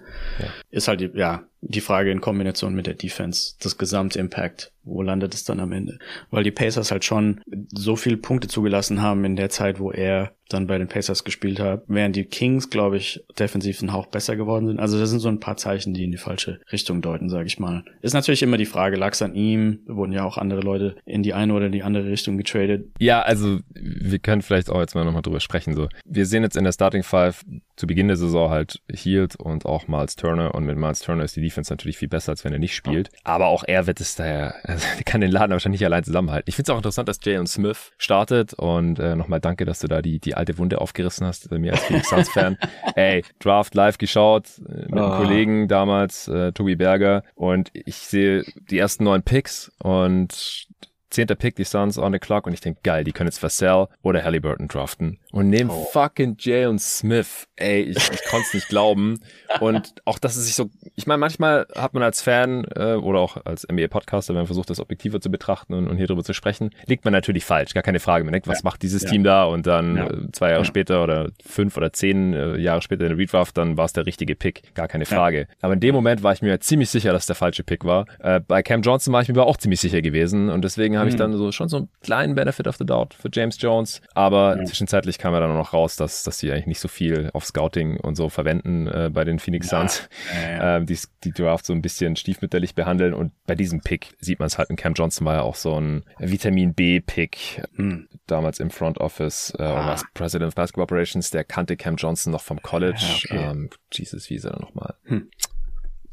Ist halt, ja, die Frage in Kombination mit der Defense, das Gesamtimpact, wo landet es dann am Ende? Weil die Pacers halt schon so viele Punkte zugelassen haben in der Zeit, wo er dann bei den Pacers gespielt hat, während die Kings, glaube ich, defensiv einen Hauch besser geworden sind. Also das sind so ein paar Zeichen, die in die falsche Richtung deuten, sage ich mal. Ist natürlich immer die Frage, lag es an ihm? Wurden ja auch andere Leute in die eine oder die andere Richtung getradet. Ja, also wir können vielleicht auch jetzt mal nochmal drüber sprechen. So, wir sehen jetzt in der Starting Five zu Beginn der Saison halt Healed und auch Miles Turner und mit Miles Turner ist die Defense natürlich viel besser, als wenn er nicht spielt. Aber auch er wird es daher, also, kann den Laden wahrscheinlich nicht allein zusammenhalten. Ich finde es auch interessant, dass Jalen Smith startet und äh, nochmal danke, dass du da die, die alte Wunde aufgerissen hast, bei mir als Phoenix Suns Fan. Ey, Draft live geschaut äh, mit oh. einem Kollegen damals, äh, Tobi Berger und ich sehe die ersten neun Picks und zehnter Pick, die Suns on the clock und ich denke, geil, die können jetzt Vassell oder Halliburton draften. Und nehmen oh. fucking Jalen Smith. Ey, ich, ich konnte es nicht glauben. Und auch, dass es sich so, ich meine, manchmal hat man als Fan äh, oder auch als NBA-Podcaster, wenn man versucht, das objektiver zu betrachten und, und hier drüber zu sprechen, liegt man natürlich falsch, gar keine Frage. Man denkt, was ja. macht dieses ja. Team da? Und dann ja. äh, zwei Jahre später oder fünf oder zehn äh, Jahre später in der Redraft, dann war es der richtige Pick, gar keine Frage. Aber in dem Moment war ich mir ziemlich sicher, dass der falsche Pick war. Äh, bei Cam Johnson war ich mir aber auch ziemlich sicher gewesen und deswegen habe ich mhm. dann so schon so einen kleinen Benefit of the Doubt für James Jones. Aber ja. zwischenzeitlich kam ja dann noch raus, dass, dass sie eigentlich nicht so viel auf Scouting und so verwenden äh, bei den Phoenix Suns. Ja. Äh, die, die Draft so ein bisschen stiefmütterlich behandeln. Und bei diesem Pick sieht man es halt. Und Cam Johnson war ja auch so ein Vitamin B-Pick. Mhm. Damals im Front Office äh, ah. was President of Basketball Operations, der kannte Cam Johnson noch vom College. Ja, okay. ähm, Jesus, wie ist er nochmal? Hm.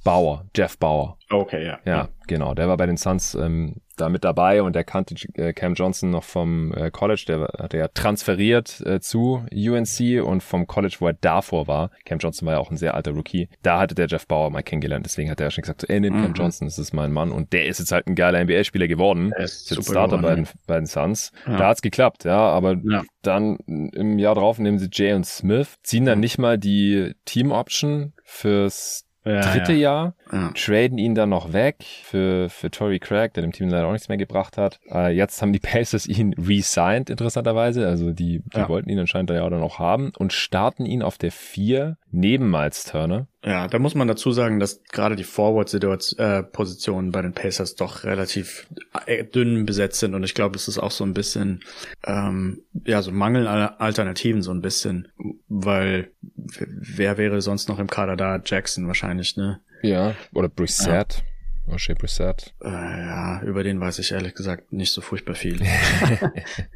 Bauer, Jeff Bauer. Okay, ja. Ja, genau. Der war bei den Suns ähm, da mit dabei und der kannte äh, Cam Johnson noch vom äh, College. Der hat ja transferiert äh, zu UNC und vom College, wo er davor war. Cam Johnson war ja auch ein sehr alter Rookie. Da hatte der Jeff Bauer mal kennengelernt. Deswegen hat er ja schon gesagt, so, ey, nimm mhm. Cam Johnson, das ist mein Mann. Und der ist jetzt halt ein geiler NBA-Spieler geworden. Er ist, ist jetzt Starter geworden, bei, den, bei den Suns. Ja. Da hat's geklappt, ja. Aber ja. dann im Jahr drauf nehmen sie Jay und Smith, ziehen dann nicht mal die Team-Option fürs ja, dritte ja. Jahr, ja. traden ihn dann noch weg für, für Tory Craig, der dem Team leider auch nichts mehr gebracht hat. Äh, jetzt haben die Pacers ihn re-signed, interessanterweise. Also die, die wollten ihn anscheinend ja auch dann noch haben und starten ihn auf der vier neben Miles Turner. Ja, da muss man dazu sagen, dass gerade die Forward-Positionen bei den Pacers doch relativ äh, dünn besetzt sind und ich glaube, es ist auch so ein bisschen, ähm, ja, so Mangel an Alternativen so ein bisschen, weil wer wäre sonst noch im Kader da? Jackson wahrscheinlich, ne? Ja, oder Brissett. Ja. O'Shea Brissett. Äh, ja, über den weiß ich ehrlich gesagt nicht so furchtbar viel.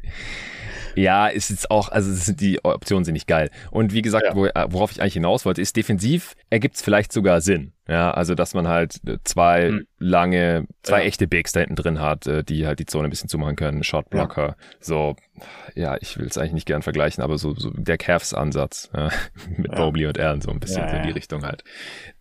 Ja, ist jetzt auch, also die Optionen sind nicht geil. Und wie gesagt, ja. wo, worauf ich eigentlich hinaus wollte, ist defensiv ergibt es vielleicht sogar Sinn. Ja, also dass man halt zwei hm. lange, zwei ja. echte Bigs da hinten drin hat, äh, die halt die Zone ein bisschen zumachen können, Shotblocker. Ja. So, ja, ich will es eigentlich nicht gern vergleichen, aber so, so der Cavs-Ansatz ja, mit ja. Mobley und Allen, so ein bisschen so in die Richtung halt.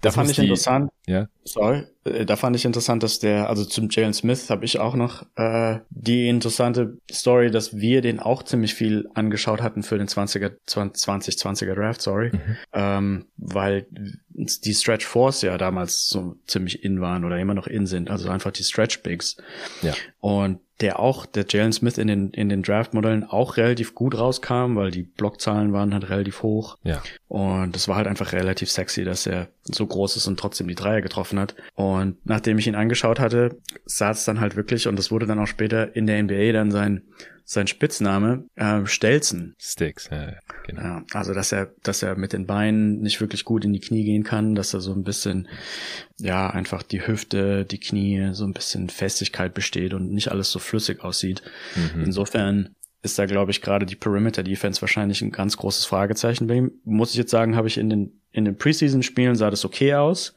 Das da fand ich die, interessant. Ja. Sorry, äh, da fand ich interessant, dass der, also zum Jalen Smith habe ich auch noch äh, die interessante Story, dass wir den auch ziemlich viel angeschaut hatten für den 20er, 2020er Draft, sorry. Mhm. Ähm, weil die Stretch Force ja damals so ziemlich in waren oder immer noch in sind, also einfach die Stretch Bigs. Ja. Und der auch, der Jalen Smith in den, in den Draft-Modellen auch relativ gut rauskam, weil die Blockzahlen waren halt relativ hoch. Ja. Und es war halt einfach relativ sexy, dass er so groß ist und trotzdem die Dreier getroffen hat. Und nachdem ich ihn angeschaut hatte, sah es dann halt wirklich, und das wurde dann auch später in der NBA dann sein sein Spitzname, äh, Stelzen. Sticks, ja, genau. Ja, also dass er, dass er mit den Beinen nicht wirklich gut in die Knie gehen kann, dass er so ein bisschen, ja, einfach die Hüfte, die Knie, so ein bisschen Festigkeit besteht und nicht alles so flüssig aussieht. Mhm. Insofern ist da, glaube ich, gerade die Perimeter Defense wahrscheinlich ein ganz großes Fragezeichen bei ihm. Muss ich jetzt sagen, habe ich in den, in den Preseason-Spielen sah das okay aus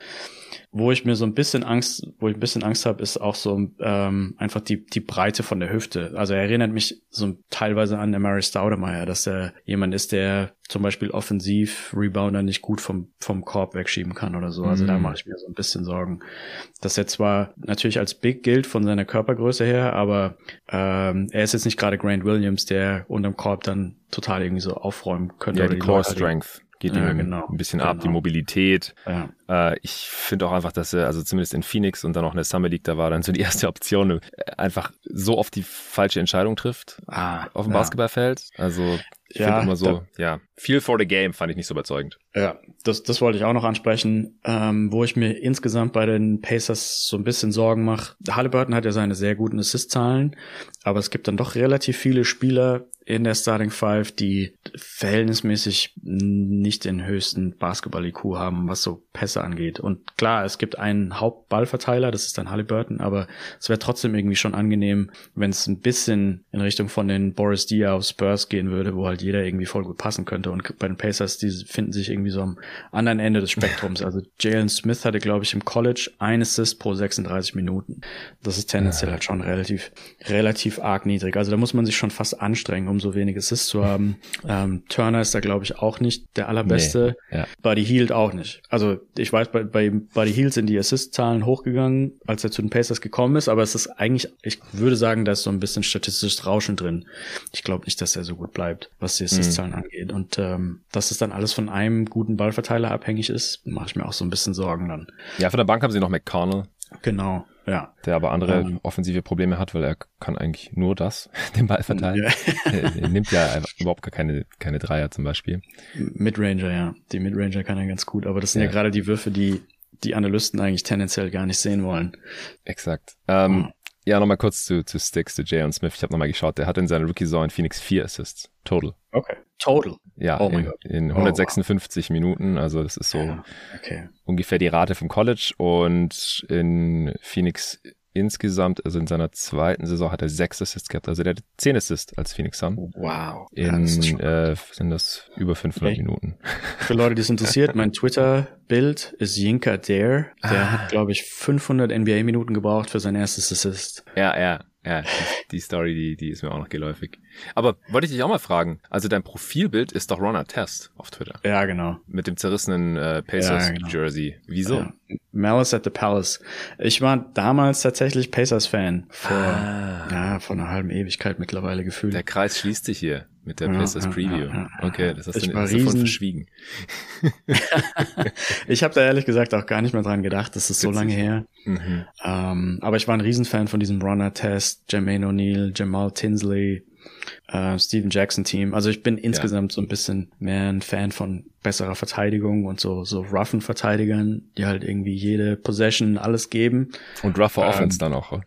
wo ich mir so ein bisschen Angst, wo ich ein bisschen Angst habe, ist auch so ähm, einfach die die Breite von der Hüfte. Also er erinnert mich so teilweise an Mary Staudemeyer, dass er jemand ist, der zum Beispiel offensiv Rebounder nicht gut vom vom Korb wegschieben kann oder so. Also mhm. da mache ich mir so ein bisschen Sorgen, dass er zwar natürlich als Big gilt von seiner Körpergröße her, aber ähm, er ist jetzt nicht gerade Grant Williams, der unterm Korb dann total irgendwie so aufräumen könnte. Ja, die, Core Strength geht ja, genau, ein bisschen genau. ab, die genau. Mobilität. Ja. Äh, ich finde auch einfach, dass er, also zumindest in Phoenix und dann auch in der Summer League, da war dann so die erste Option, äh, einfach so oft die falsche Entscheidung trifft ah, auf dem ja. Basketballfeld. Also ich ja, finde immer so, da, ja, feel for the game fand ich nicht so überzeugend. Ja, das, das wollte ich auch noch ansprechen, ähm, wo ich mir insgesamt bei den Pacers so ein bisschen Sorgen mache. Halliburton hat ja seine sehr guten Assist-Zahlen, aber es gibt dann doch relativ viele Spieler, in der Starting Five, die verhältnismäßig nicht den höchsten Basketball-IQ haben, was so Pässe angeht. Und klar, es gibt einen Hauptballverteiler, das ist dann Halliburton, aber es wäre trotzdem irgendwie schon angenehm, wenn es ein bisschen in Richtung von den Boris Dia auf Spurs gehen würde, wo halt jeder irgendwie voll gut passen könnte. Und bei den Pacers, die finden sich irgendwie so am anderen Ende des Spektrums. Also Jalen Smith hatte, glaube ich, im College ein Assist pro 36 Minuten. Das ist tendenziell halt schon relativ, relativ arg niedrig. Also da muss man sich schon fast anstrengen, um so wenig Assists zu haben. Ähm, Turner ist da, glaube ich, auch nicht der allerbeste. Nee, ja. Buddy Hield auch nicht. Also ich weiß, bei, bei Buddy Hield sind die Assist-Zahlen hochgegangen, als er zu den Pacers gekommen ist, aber es ist eigentlich, ich würde sagen, da ist so ein bisschen statistisches Rauschen drin. Ich glaube nicht, dass er so gut bleibt, was die Assist-Zahlen mhm. angeht. Und ähm, dass es dann alles von einem guten Ballverteiler abhängig ist, mache ich mir auch so ein bisschen Sorgen dann. Ja, von der Bank haben sie noch McConnell. Genau. Ja. Der aber andere ähm, offensive Probleme hat, weil er kann eigentlich nur das, den Ball verteilen. Ja. er nimmt ja überhaupt gar keine, keine Dreier zum Beispiel. Midranger, ja. Die Midranger kann er ganz gut, aber das sind ja, ja gerade die Würfe, die die Analysten eigentlich tendenziell gar nicht sehen wollen. Exakt. Ähm, mhm. Ja, nochmal kurz zu, zu Sticks, zu Jay und Smith. Ich habe nochmal geschaut, der hat in seiner Rookie-Saison in Phoenix vier Assists. Total. Okay. Total. Ja, oh in, in 156 oh, wow. Minuten. Also das ist so ja, okay. ungefähr die Rate vom College. Und in Phoenix insgesamt, also in seiner zweiten Saison hat er sechs Assists gehabt. Also der hat zehn Assists als Phoenix Sun. Wow. In ja, äh, sind das über 500 okay. Minuten. Für Leute, die es interessiert, mein Twitter-Bild ist Yinka Dare. Der ah. hat, glaube ich, 500 NBA-Minuten gebraucht für sein erstes Assist. Ja, ja. Ja, die, die Story, die, die ist mir auch noch geläufig. Aber wollte ich dich auch mal fragen, also dein Profilbild ist doch Ron Test auf Twitter. Ja, genau. Mit dem zerrissenen äh, Pacers ja, genau. Jersey. Wieso? Ja. Malice at the Palace. Ich war damals tatsächlich Pacers-Fan. Vor, ah. ja, vor einer halben Ewigkeit mittlerweile gefühlt. Der Kreis schließt sich hier mit der ja, Pacers Preview. Okay, das hast ich du davon verschwiegen. ich habe da ehrlich gesagt auch gar nicht mehr dran gedacht, das ist so lange her. Mhm. Ähm, aber ich war ein Riesenfan von diesem Runner-Test, Jermaine O'Neal, Jamal Tinsley, äh, Steven Jackson Team. Also ich bin insgesamt ja. so ein bisschen mehr ein Fan von besserer Verteidigung und so so roughen Verteidigern, die halt irgendwie jede Possession alles geben. Und rougher ähm, Offense dann auch.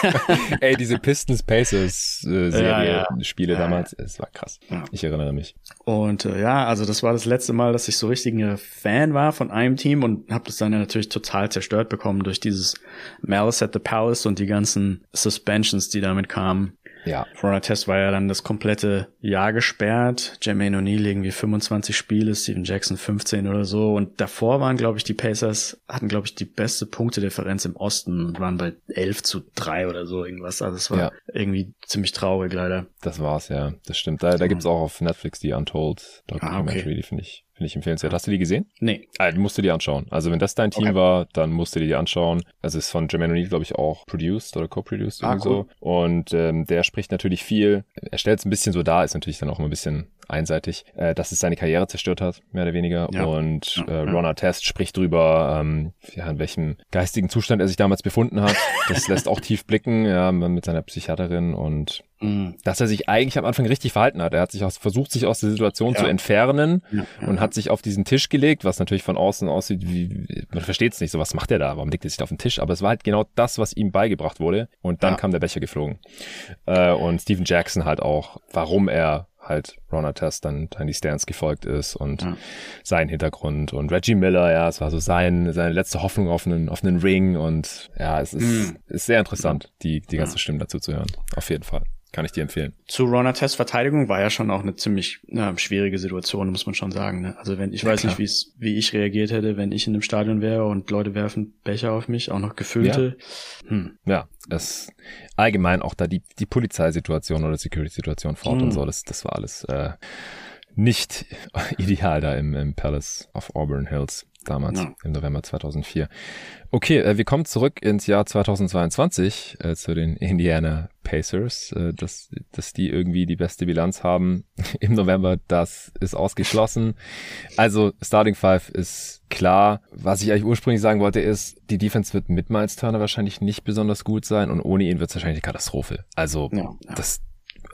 Ey, diese Pistons Pacers äh, Serie ja, ja. Spiele damals, es war krass. Ich erinnere mich. Und äh, ja, also das war das letzte Mal, dass ich so richtig ein Fan war von einem Team und habe das dann ja natürlich total zerstört bekommen durch dieses Malice at the Palace und die ganzen Suspensions, die damit kamen. Ja. Ron Test war ja dann das komplette Jahr gesperrt. Jermaine O'Neal irgendwie 25 Spiele, Steven Jackson 15 oder so. Und davor waren, glaube ich, die Pacers hatten, glaube ich, die beste Punktedifferenz im Osten und waren bei 11 zu 3 oder so irgendwas. Also es war ja. irgendwie ziemlich traurig leider. Das war's, ja. Das stimmt. Da, da gibt's auch auf Netflix die Untold Documentary, ah, okay. die finde ich Ich empfehlenswert. Hast du die gesehen? Nee. Die musst du dir anschauen. Also wenn das dein Team okay. war, dann musst du dir die anschauen. Also ist von Jermaine O'Neal, glaube ich, auch produced oder co-produced ah, cool. so. Und ähm, der spricht natürlich viel. Er stellt es ein bisschen so dar, ist natürlich dann auch immer ein bisschen einseitig, äh, dass es seine Karriere zerstört hat, mehr oder weniger. Ja. Und ja, äh, Ron Artest spricht drüber, ähm, ja, in welchem geistigen Zustand er sich damals befunden hat. Das lässt auch tief blicken, ja, mit seiner Psychiaterin und mhm. dass er sich eigentlich am Anfang richtig verhalten hat. Er hat sich aus, versucht, sich aus der Situation ja. zu entfernen und hat sich auf diesen Tisch gelegt, was natürlich von außen aussieht, wie, man versteht es nicht, so was macht er da, warum legt er sich da auf den Tisch? Aber es war halt genau das, was ihm beigebracht wurde und dann kam der Becher geflogen. Äh, und Steven Jackson halt auch, warum er halt Ron Artest dann Tiny Stans gefolgt ist und ja. sein Hintergrund und Reggie Miller, ja, es war so sein, seine letzte Hoffnung auf einen, auf einen Ring und ja, es ist, mhm. ist sehr interessant, die, die ganze ja. Stimme dazu zu hören. Auf jeden Fall. Kann ich dir empfehlen. Zu Ron Test Verteidigung war ja schon auch eine ziemlich na, schwierige Situation, muss man schon sagen. Ne? Also wenn ich ja, weiß klar. nicht, wie ich reagiert hätte, wenn ich in einem Stadion wäre und Leute werfen Becher auf mich, auch noch gefüllte. Ja, hm. ja es allgemein auch da die, die Polizeisituation oder Security-Situation fort hm. und so, das, das war alles äh, nicht ideal da im, im Palace of Auburn Hills damals ja. im November 2004. Okay, äh, wir kommen zurück ins Jahr 2022 äh, zu den Indiana Pacers, äh, dass, dass die irgendwie die beste Bilanz haben im November, das ist ausgeschlossen. Also Starting Five ist klar. Was ich eigentlich ursprünglich sagen wollte ist, die Defense wird mit Miles Turner wahrscheinlich nicht besonders gut sein und ohne ihn wird es wahrscheinlich eine Katastrophe. Also ja, ja. das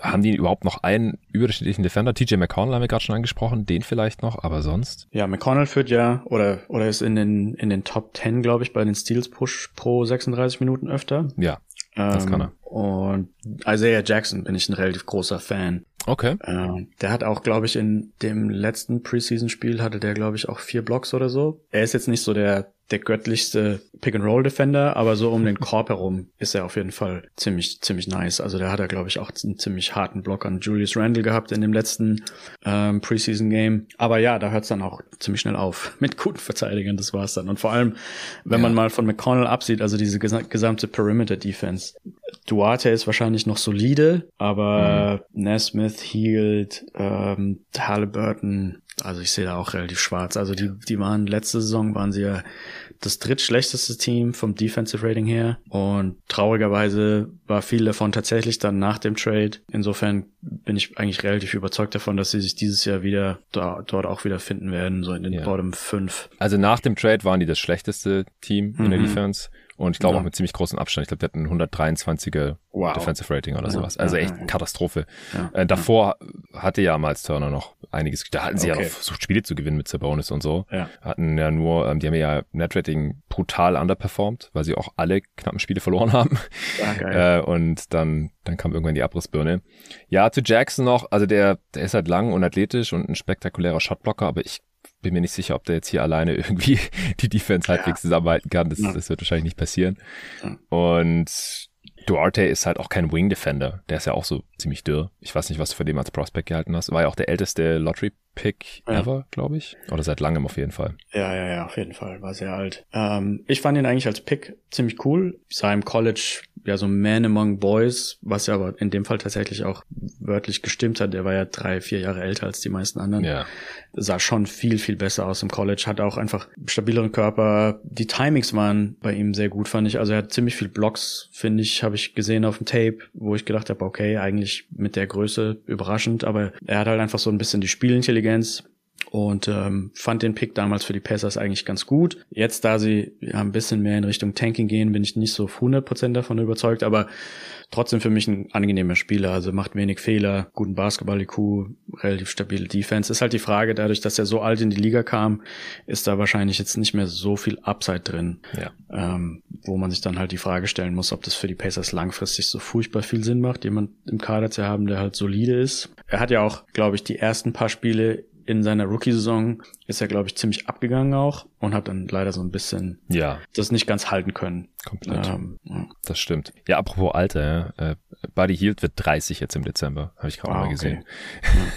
haben die überhaupt noch einen überdurchschnittlichen Defender? TJ McConnell haben wir gerade schon angesprochen, den vielleicht noch, aber sonst? Ja, McConnell führt ja oder oder ist in den in den Top 10, glaube ich, bei den Steals Push pro 36 Minuten öfter. Ja. Das kann er. Ähm, und Isaiah Jackson bin ich ein relativ großer Fan. Okay. Äh, der hat auch, glaube ich, in dem letzten Preseason-Spiel hatte der, glaube ich, auch vier Blocks oder so. Er ist jetzt nicht so der der göttlichste Pick-and-Roll-Defender, aber so um den Korb herum ist er auf jeden Fall ziemlich, ziemlich nice. Also der hat er, glaube ich, auch einen ziemlich harten Block an Julius Randle gehabt in dem letzten ähm, Preseason-Game. Aber ja, da hört es dann auch ziemlich schnell auf. Mit guten Verteidigern, das war's dann. Und vor allem, wenn ja. man mal von McConnell absieht, also diese ges gesamte Perimeter-Defense. Duarte ist wahrscheinlich noch solide, aber mhm. Nesmith, Hield, ähm, Halliburton, also ich sehe da auch relativ schwarz. Also die, die waren letzte Saison waren sie ja das drittschlechteste Team vom Defensive Rating her und traurigerweise war viel davon tatsächlich dann nach dem Trade. Insofern bin ich eigentlich relativ überzeugt davon, dass sie sich dieses Jahr wieder da, dort auch wieder finden werden, so in den ja. Bottom 5. Also nach dem Trade waren die das schlechteste Team in mhm. der Defense und ich glaube ja. auch mit ziemlich großem Abstand. Ich glaube, der hat ein 123er wow. Defensive Rating oder ja, sowas. Also ja, echt Katastrophe. Äh, davor hatte ja Miles Turner noch einiges. Da hatten sie okay. ja noch versucht, Spiele zu gewinnen mit Sabonis und so. Hatten ja nur, ähm, die haben ja Net Rating brutal underperformed, weil sie auch alle knappen Spiele verloren haben. äh, und dann, dann kam irgendwann die Abrissbirne. Ja, zu Jackson noch. Also der, der ist halt lang und athletisch und ein spektakulärer Shotblocker, aber ich bin mir nicht sicher, ob der jetzt hier alleine irgendwie die Defense halbwegs zusammenhalten kann. Das, ja. das wird wahrscheinlich nicht passieren. Ja. Und Duarte ist halt auch kein Wing Defender. Der ist ja auch so ziemlich dürr. Ich weiß nicht, was du von dem als Prospect gehalten hast. War ja auch der älteste Lottery Pick ja. ever, glaube ich. Oder seit langem auf jeden Fall. Ja, ja, ja, auf jeden Fall. War sehr alt. Ähm, ich fand ihn eigentlich als Pick ziemlich cool. Ich sah im College ja so Man Among Boys, was ja aber in dem Fall tatsächlich auch wörtlich gestimmt hat. Der war ja drei, vier Jahre älter als die meisten anderen. Ja. Sah schon viel, viel besser aus im College. Hat auch einfach stabileren Körper. Die Timings waren bei ihm sehr gut, fand ich. Also er hat ziemlich viel Blocks, finde ich, habe ich gesehen auf dem Tape, wo ich gedacht habe, okay, eigentlich mit der Größe überraschend, aber er hat halt einfach so ein bisschen die Spielintelligenz und ähm, fand den Pick damals für die Pacers eigentlich ganz gut. Jetzt, da sie ja, ein bisschen mehr in Richtung Tanking gehen, bin ich nicht so 100% davon überzeugt, aber trotzdem für mich ein angenehmer Spieler, also macht wenig Fehler, guten Basketball-IQ, relativ stabile Defense. Ist halt die Frage, dadurch, dass er so alt in die Liga kam, ist da wahrscheinlich jetzt nicht mehr so viel Upside drin, ja. ähm, wo man sich dann halt die Frage stellen muss, ob das für die Pacers langfristig so furchtbar viel Sinn macht, jemand im Kader zu haben, der halt solide ist. Er hat ja auch, glaube ich, die ersten paar Spiele in seiner Rookie-Saison ist er, glaube ich, ziemlich abgegangen auch und hat dann leider so ein bisschen ja. das nicht ganz halten können. Komplett. Ähm, ja. Das stimmt. Ja, apropos Alter, ja. Äh, Buddy Hield wird 30 jetzt im Dezember, habe ich gerade Ah, mal okay. gesehen.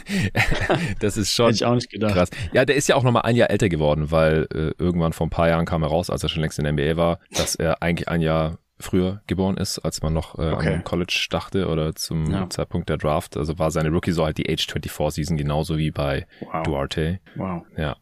das ist schon Hätte ich auch nicht gedacht. krass. Ja, der ist ja auch noch mal ein Jahr älter geworden, weil äh, irgendwann vor ein paar Jahren kam er raus, als er schon längst in der NBA war, dass er eigentlich ein Jahr früher geboren ist, als man noch äh, Okay. am College dachte oder zum Ja. Zeitpunkt der Draft. Also war seine Rookie so halt die Age 24 Season genauso wie bei Wow. Duarte. Wow. Ja.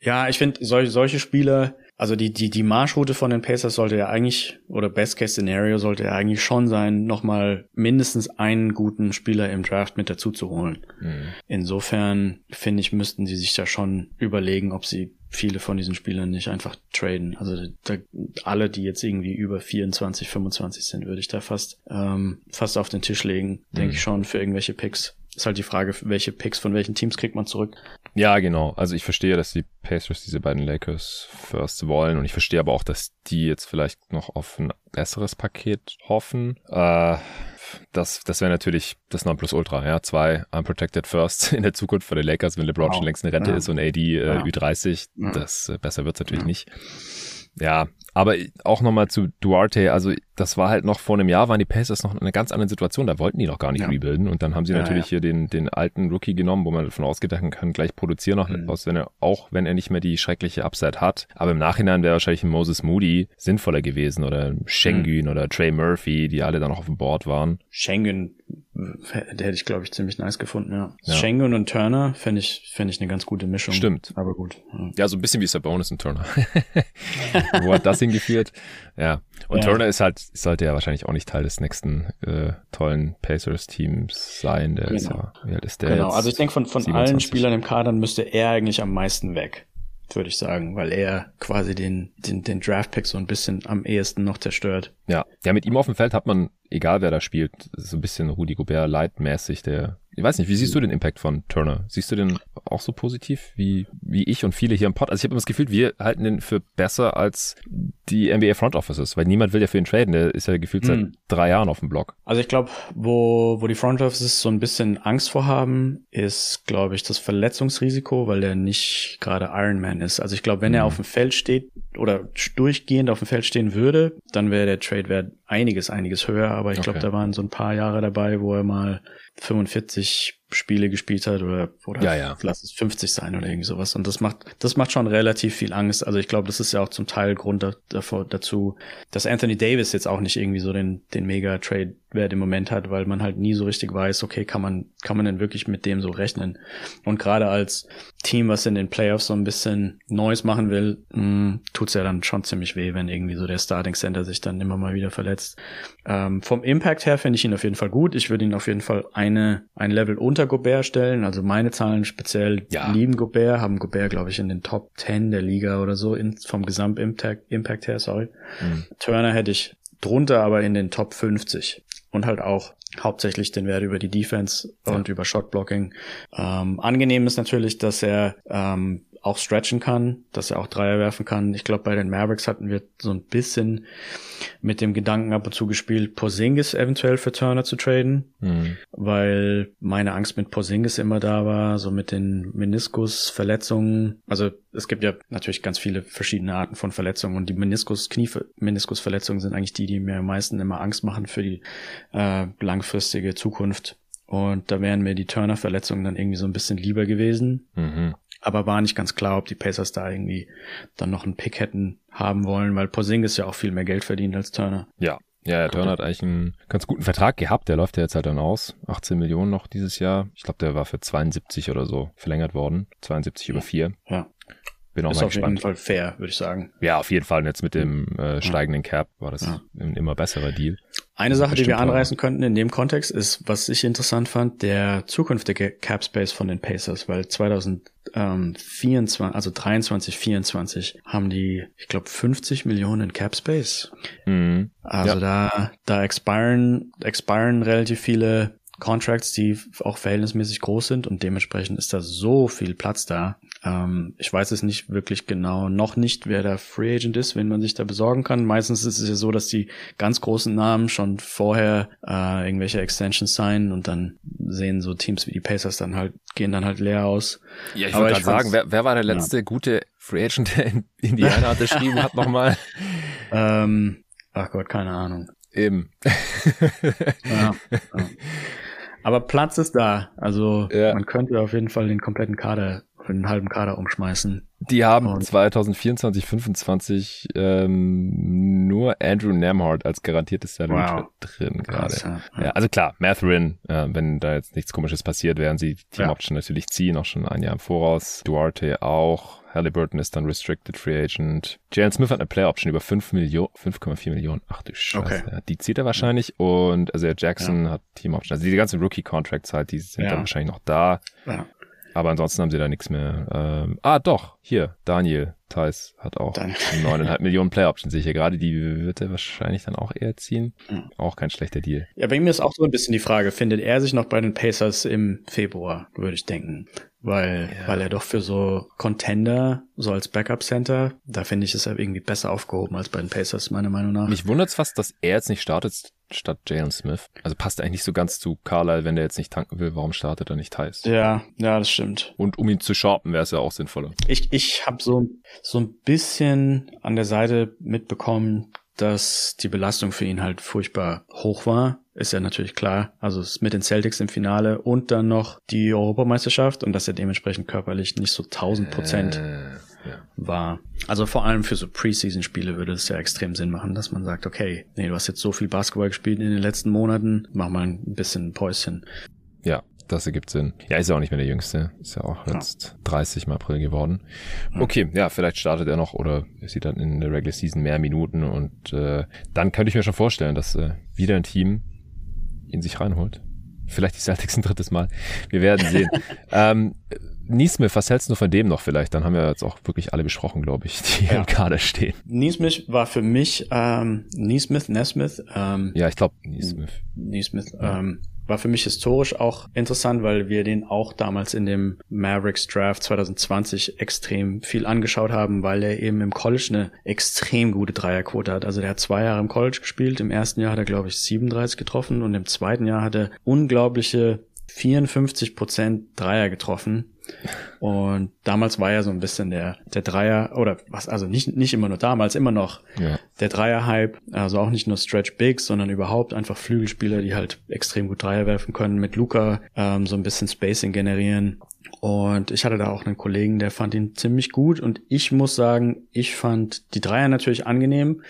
Ja, ich finde solche, solche Spieler, also die, die, die Marschroute von den Pacers sollte ja eigentlich, oder Best Case Scenario sollte ja eigentlich schon sein, nochmal mindestens einen guten Spieler im Draft mit dazu zu holen. Mhm. Insofern finde ich, müssten sie sich da schon überlegen, ob sie viele von diesen Spielern nicht einfach traden. Also da, alle, die jetzt irgendwie über 24, 25 sind, würde ich da fast ähm, fast auf den Tisch legen, denke Mhm. ich schon für irgendwelche Picks. Ist halt die Frage, welche Picks von welchen Teams kriegt man zurück. Ja, genau. Also ich verstehe, dass die Pacers diese beiden Lakers First wollen und ich verstehe aber auch, dass die jetzt vielleicht noch auf ein besseres Paket hoffen. Äh, das, das wäre natürlich das Nonplusultra, ja. Zwei unprotected Firsts in der Zukunft für die Lakers, wenn LeBron Wow. schon längst eine Rente Ja. ist und AD äh, Ja. Ü30. Ja. Das äh, besser wird's natürlich Ja. nicht. Ja, aber auch nochmal zu Duarte, also das war halt noch vor einem Jahr, waren die Pacers noch in einer ganz anderen Situation, da wollten die noch gar nicht Ja. rebuilden und dann haben sie Ja, natürlich ja. hier den, den alten Rookie genommen, wo man davon ausgedacht kann, gleich produzieren noch Mhm. aus, wenn er, auch wenn er nicht mehr die schreckliche Upside hat. Aber im Nachhinein wäre wahrscheinlich ein Moses Moody sinnvoller gewesen oder Schengen oder Trey Murphy, die alle da noch auf dem Board waren. Schengen, der hätte ich, glaube ich, ziemlich nice gefunden, ja. Ja. Schengen und Turner fände ich, fände ich eine ganz gute Mischung. Stimmt. Aber gut. Ja. Ja, so ein bisschen wie Sabonis und Turner. Wo hat das hingeführt? Ja. Und Ja. Turner ist halt, sollte ja wahrscheinlich auch nicht Teil des nächsten äh, tollen Pacers-Teams sein. Der ist Genau. ja, wie alt ist der Genau, also ich denke, von, von 27. allen Spielern im Kader müsste er eigentlich am meisten weg, würde ich sagen, weil er quasi den, den, den Draft-Pick so ein bisschen am ehesten noch zerstört. Ja. ja, mit ihm auf dem Feld hat man, egal wer da spielt, so ein bisschen Rudi Gobert leitmäßig, der ich weiß nicht, wie siehst du den Impact von Turner? Siehst du den auch so positiv wie, wie ich und viele hier im Pod? Also ich habe immer das Gefühl, wir halten den für besser als die NBA Front Offices, weil niemand will ja für ihn traden. Der ist ja gefühlt seit Hm. drei Jahren auf dem Block. Also ich glaube, wo, wo die Front Offices so ein bisschen Angst vor haben, ist, glaube ich, das Verletzungsrisiko, weil er nicht gerade Ironman ist. Also ich glaube, wenn er Mhm. auf dem Feld steht oder durchgehend auf dem Feld stehen würde, dann wäre der Trade-Wert einiges, einiges höher. Aber ich glaube, Okay. da waren so ein paar Jahre dabei, wo er mal 45 Spiele gespielt hat oder, oder Ja, ja. lass es 50 sein oder irgend sowas. Und das macht, das macht schon relativ viel Angst. Also ich glaube, das ist ja auch zum Teil Grund da, davor, dazu, dass Anthony Davis jetzt auch nicht irgendwie so den, den Mega-Trade-Wert im Moment hat, weil man halt nie so richtig weiß, okay, kann man, kann man denn wirklich mit dem so rechnen? Und gerade als Team, was in den Playoffs so ein bisschen Neues machen will, mh, tut's ja dann schon ziemlich weh, wenn irgendwie so der Starting Center sich dann immer mal wieder verletzt. Ähm, vom Impact her finde ich ihn auf jeden Fall gut. Ich würde ihn auf jeden Fall eine, ein Level unter Gobert stellen. Also meine Zahlen speziell Ja. lieben Gobert, haben Gobert, glaube ich, in den Top 10 der Liga oder so, in, vom Gesamt-Impact Impact her, sorry. Mhm. Turner hätte ich drunter, aber in den Top 50. Und halt auch hauptsächlich den Wert über die Defense und über Shotblocking. Ähm, angenehm ist natürlich, dass er ähm, auch stretchen kann, dass er auch Dreier werfen kann. Ich glaube, bei den Mavericks hatten wir so ein bisschen mit dem Gedanken ab und zu gespielt, Porzingis eventuell für Turner zu traden Mhm. weil meine Angst mit Porzingis immer da war, so mit den Meniskusverletzungen. Also es gibt ja natürlich ganz viele verschiedene Arten von Verletzungen und die Meniskus Knie Meniskusverletzungen sind eigentlich die, die mir am meisten immer Angst machen für die äh, langfristige Zukunft. Und da wären mir die Turner-Verletzungen dann irgendwie so ein bisschen lieber gewesen. Mhm. Aber war nicht ganz klar, ob die Pacers da irgendwie dann noch einen Pick hätten haben wollen, weil Porzingis ja auch viel mehr Geld verdient als Turner. Ja. Ja, ja, Turner hat eigentlich einen ganz guten Vertrag gehabt. Der läuft ja jetzt halt dann aus. 18 Millionen noch dieses Jahr. Ich glaube, der war für 72 oder so verlängert worden. 72 über 4. Ja, Bin auch ist mal auf jeden gespannt. Fall fair, würde ich sagen. Ja, auf jeden Fall. Und jetzt mit dem äh, steigenden Cap war das Ja. ein immer besserer Deal. Eine Sache, die wir anreißen könnten in dem Kontext, ist, was ich interessant fand, der zukünftige Cap Space von den Pacers, weil 2024, also 23, 24 haben die, ich glaube, 50 Millionen Cap Space. Mhm. Also Ja. da, da expiren, expiren relativ viele Contracts, die auch verhältnismäßig groß sind und dementsprechend ist da so viel Platz da. Ähm, ich weiß es nicht wirklich genau, noch nicht, wer da Free Agent ist, wenn man sich da besorgen kann. Meistens ist es ja so, dass die ganz großen Namen schon vorher äh, irgendwelche Extensions signen und dann sehen so Teams wie die Pacers dann halt, gehen dann halt leer aus. Ja, ich wollte gerade sagen, wer, wer war der letzte gute Free Agent, der in Indiana unterschrieben hat nochmal? Ähm, ach Gott, keine Ahnung. Eben. ja, ja. Aber Platz ist da. Also ja. man könnte auf jeden Fall den kompletten Kader, den halben Kader umschmeißen. Die haben Und 2024, 25 ähm, nur Andrew Nemhard als garantiertes Salary wow. drin gerade. Ja. ja. also klar, Matherin, äh, wenn da jetzt nichts Komisches passiert, werden sie die Team Option natürlich ziehen, auch schon ein Jahr im Voraus. Duarte auch. Halliburton ist dann Restricted Free Agent. Jalen Smith hat eine Player Option über 5 Millionen, 5,4 Millionen. Ach du Scheiße. Okay. Die zieht er wahrscheinlich. Und also Jackson ja. hat Team Option. Also die ganzen Rookie Contracts halt, die sind ja. dann wahrscheinlich noch da. Ja. Aber ansonsten haben sie da nichts mehr. Ähm, ah, doch, hier, Daniel Theiss hat auch neuneinhalb Millionen Player Options, sehe ich hier gerade. Die wird er wahrscheinlich dann auch eher ziehen. Mhm. Auch kein schlechter Deal. Ja, bei mir ist auch so ein bisschen die Frage, findet er sich noch bei den Pacers im Februar, würde ich denken weil, ja. weil er doch für so Contender, so als Backup-Center, da finde ich es ja irgendwie besser aufgehoben als bei den Pacers, meiner Meinung nach. Mich wundert es fast, dass er jetzt nicht startet statt Jalen Smith. Also passt eigentlich nicht so ganz zu Carlisle, wenn der jetzt nicht tanken will, warum startet er nicht heiß? Ja, ja, das stimmt. Und um ihn zu sharpen, wäre es ja auch sinnvoller. Ich, ich habe so, so ein bisschen an der Seite mitbekommen, dass die Belastung für ihn halt furchtbar hoch war. Ist ja natürlich klar. Also es ist mit den Celtics im Finale und dann noch die Europameisterschaft und dass er dementsprechend körperlich nicht so 1000 Prozent äh, ja. war. Also vor allem für so Preseason-Spiele würde es ja extrem Sinn machen, dass man sagt, okay, nee, du hast jetzt so viel Basketball gespielt in den letzten Monaten, mach mal ein bisschen Päuschen. Ja, das ergibt Sinn. Ja, ist ja auch nicht mehr der Jüngste. Ist ja auch jetzt ja. 30 im April geworden. Okay, ja, vielleicht startet er noch oder er sieht dann in der Regular Season mehr Minuten und äh, dann könnte ich mir schon vorstellen, dass äh, wieder ein Team ihn sich reinholt. Vielleicht die Celtics ein drittes Mal. Wir werden sehen. ähm, Neesmith, was hältst du von dem noch vielleicht? Dann haben wir jetzt auch wirklich alle besprochen, glaube ich, die ja. im Kader stehen. Neesmith war für mich ähm, Neesmith, Nesmith. Ähm, ja, ich glaube Neesmith. Neesmith. Ja. Ähm, war für mich historisch auch interessant, weil wir den auch damals in dem Mavericks Draft 2020 extrem viel angeschaut haben, weil er eben im College eine extrem gute Dreierquote hat. Also der hat zwei Jahre im College gespielt. Im ersten Jahr hat er, glaube ich, 37 getroffen und im zweiten Jahr hat er unglaubliche 54 Prozent Dreier getroffen. Und damals war ja so ein bisschen der, der Dreier, oder was, also nicht, nicht immer nur damals, immer noch ja. der Dreier-Hype, also auch nicht nur Stretch Bigs, sondern überhaupt einfach Flügelspieler, die halt extrem gut Dreier werfen können, mit Luca ähm, so ein bisschen Spacing generieren. Und ich hatte da auch einen Kollegen, der fand ihn ziemlich gut. Und ich muss sagen, ich fand die Dreier natürlich angenehm,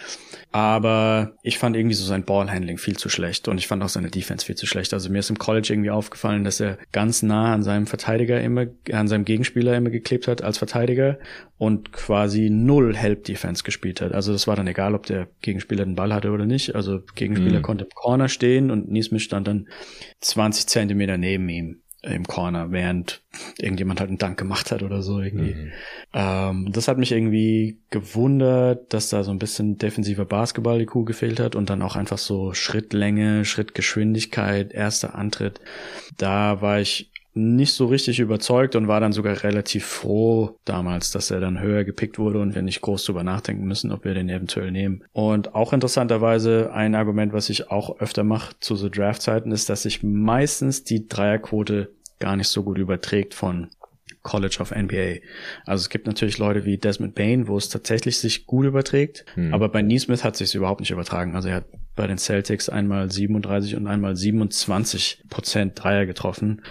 aber ich fand irgendwie so sein Ballhandling viel zu schlecht und ich fand auch seine Defense viel zu schlecht. Also mir ist im College irgendwie aufgefallen, dass er ganz nah an seinem Verteidiger immer, an seinem Gegenspieler immer geklebt hat als Verteidiger und quasi null Help Defense gespielt hat. Also das war dann egal, ob der Gegenspieler den Ball hatte oder nicht. Also Gegenspieler mhm. konnte im Corner stehen und Niesmith stand dann 20 Zentimeter neben ihm im Corner, während irgendjemand halt einen Dank gemacht hat oder so irgendwie. Mhm. Ähm, das hat mich irgendwie gewundert, dass da so ein bisschen defensiver Basketball-IQ gefehlt hat und dann auch einfach so Schrittlänge, Schrittgeschwindigkeit, erster Antritt. Da war ich nicht so richtig überzeugt und war dann sogar relativ froh damals, dass er dann höher gepickt wurde und wir nicht groß drüber nachdenken müssen, ob wir den eventuell nehmen. Und auch interessanterweise ein Argument, was ich auch öfter mache zu so Draftzeiten, ist, dass sich meistens die Dreierquote gar nicht so gut überträgt von College of NBA. Also es gibt natürlich Leute wie Desmond Bain, wo es tatsächlich sich gut überträgt, hm. aber bei Neesmith hat sich überhaupt nicht übertragen. Also er hat bei den Celtics einmal 37 und einmal 27 Prozent Dreier getroffen.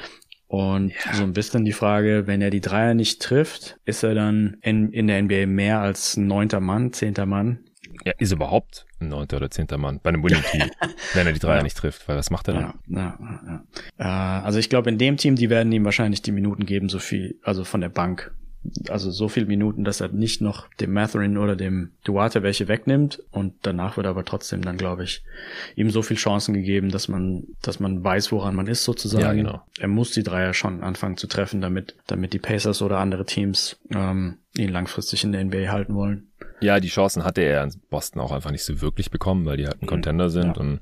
Und ja. so ein bisschen die Frage, wenn er die Dreier nicht trifft, ist er dann in, in der NBA mehr als neunter Mann, zehnter Mann? Ja, ist überhaupt ein neunter oder zehnter Mann bei einem Winning Team, wenn er die Dreier ja. nicht trifft, weil was macht er dann? Ja, ja, ja. Äh, also ich glaube, in dem Team, die werden ihm wahrscheinlich die Minuten geben, so viel, also von der Bank also so viel Minuten, dass er nicht noch dem Matherin oder dem Duarte welche wegnimmt und danach wird aber trotzdem dann, glaube ich, ihm so viel Chancen gegeben, dass man, dass man weiß, woran man ist sozusagen. Ja, genau. Er muss die Dreier schon anfangen zu treffen, damit, damit die Pacers oder andere Teams ähm, ihn langfristig in der NBA halten wollen. Ja, die Chancen hatte er in Boston auch einfach nicht so wirklich bekommen, weil die halt ein Contender sind ja. und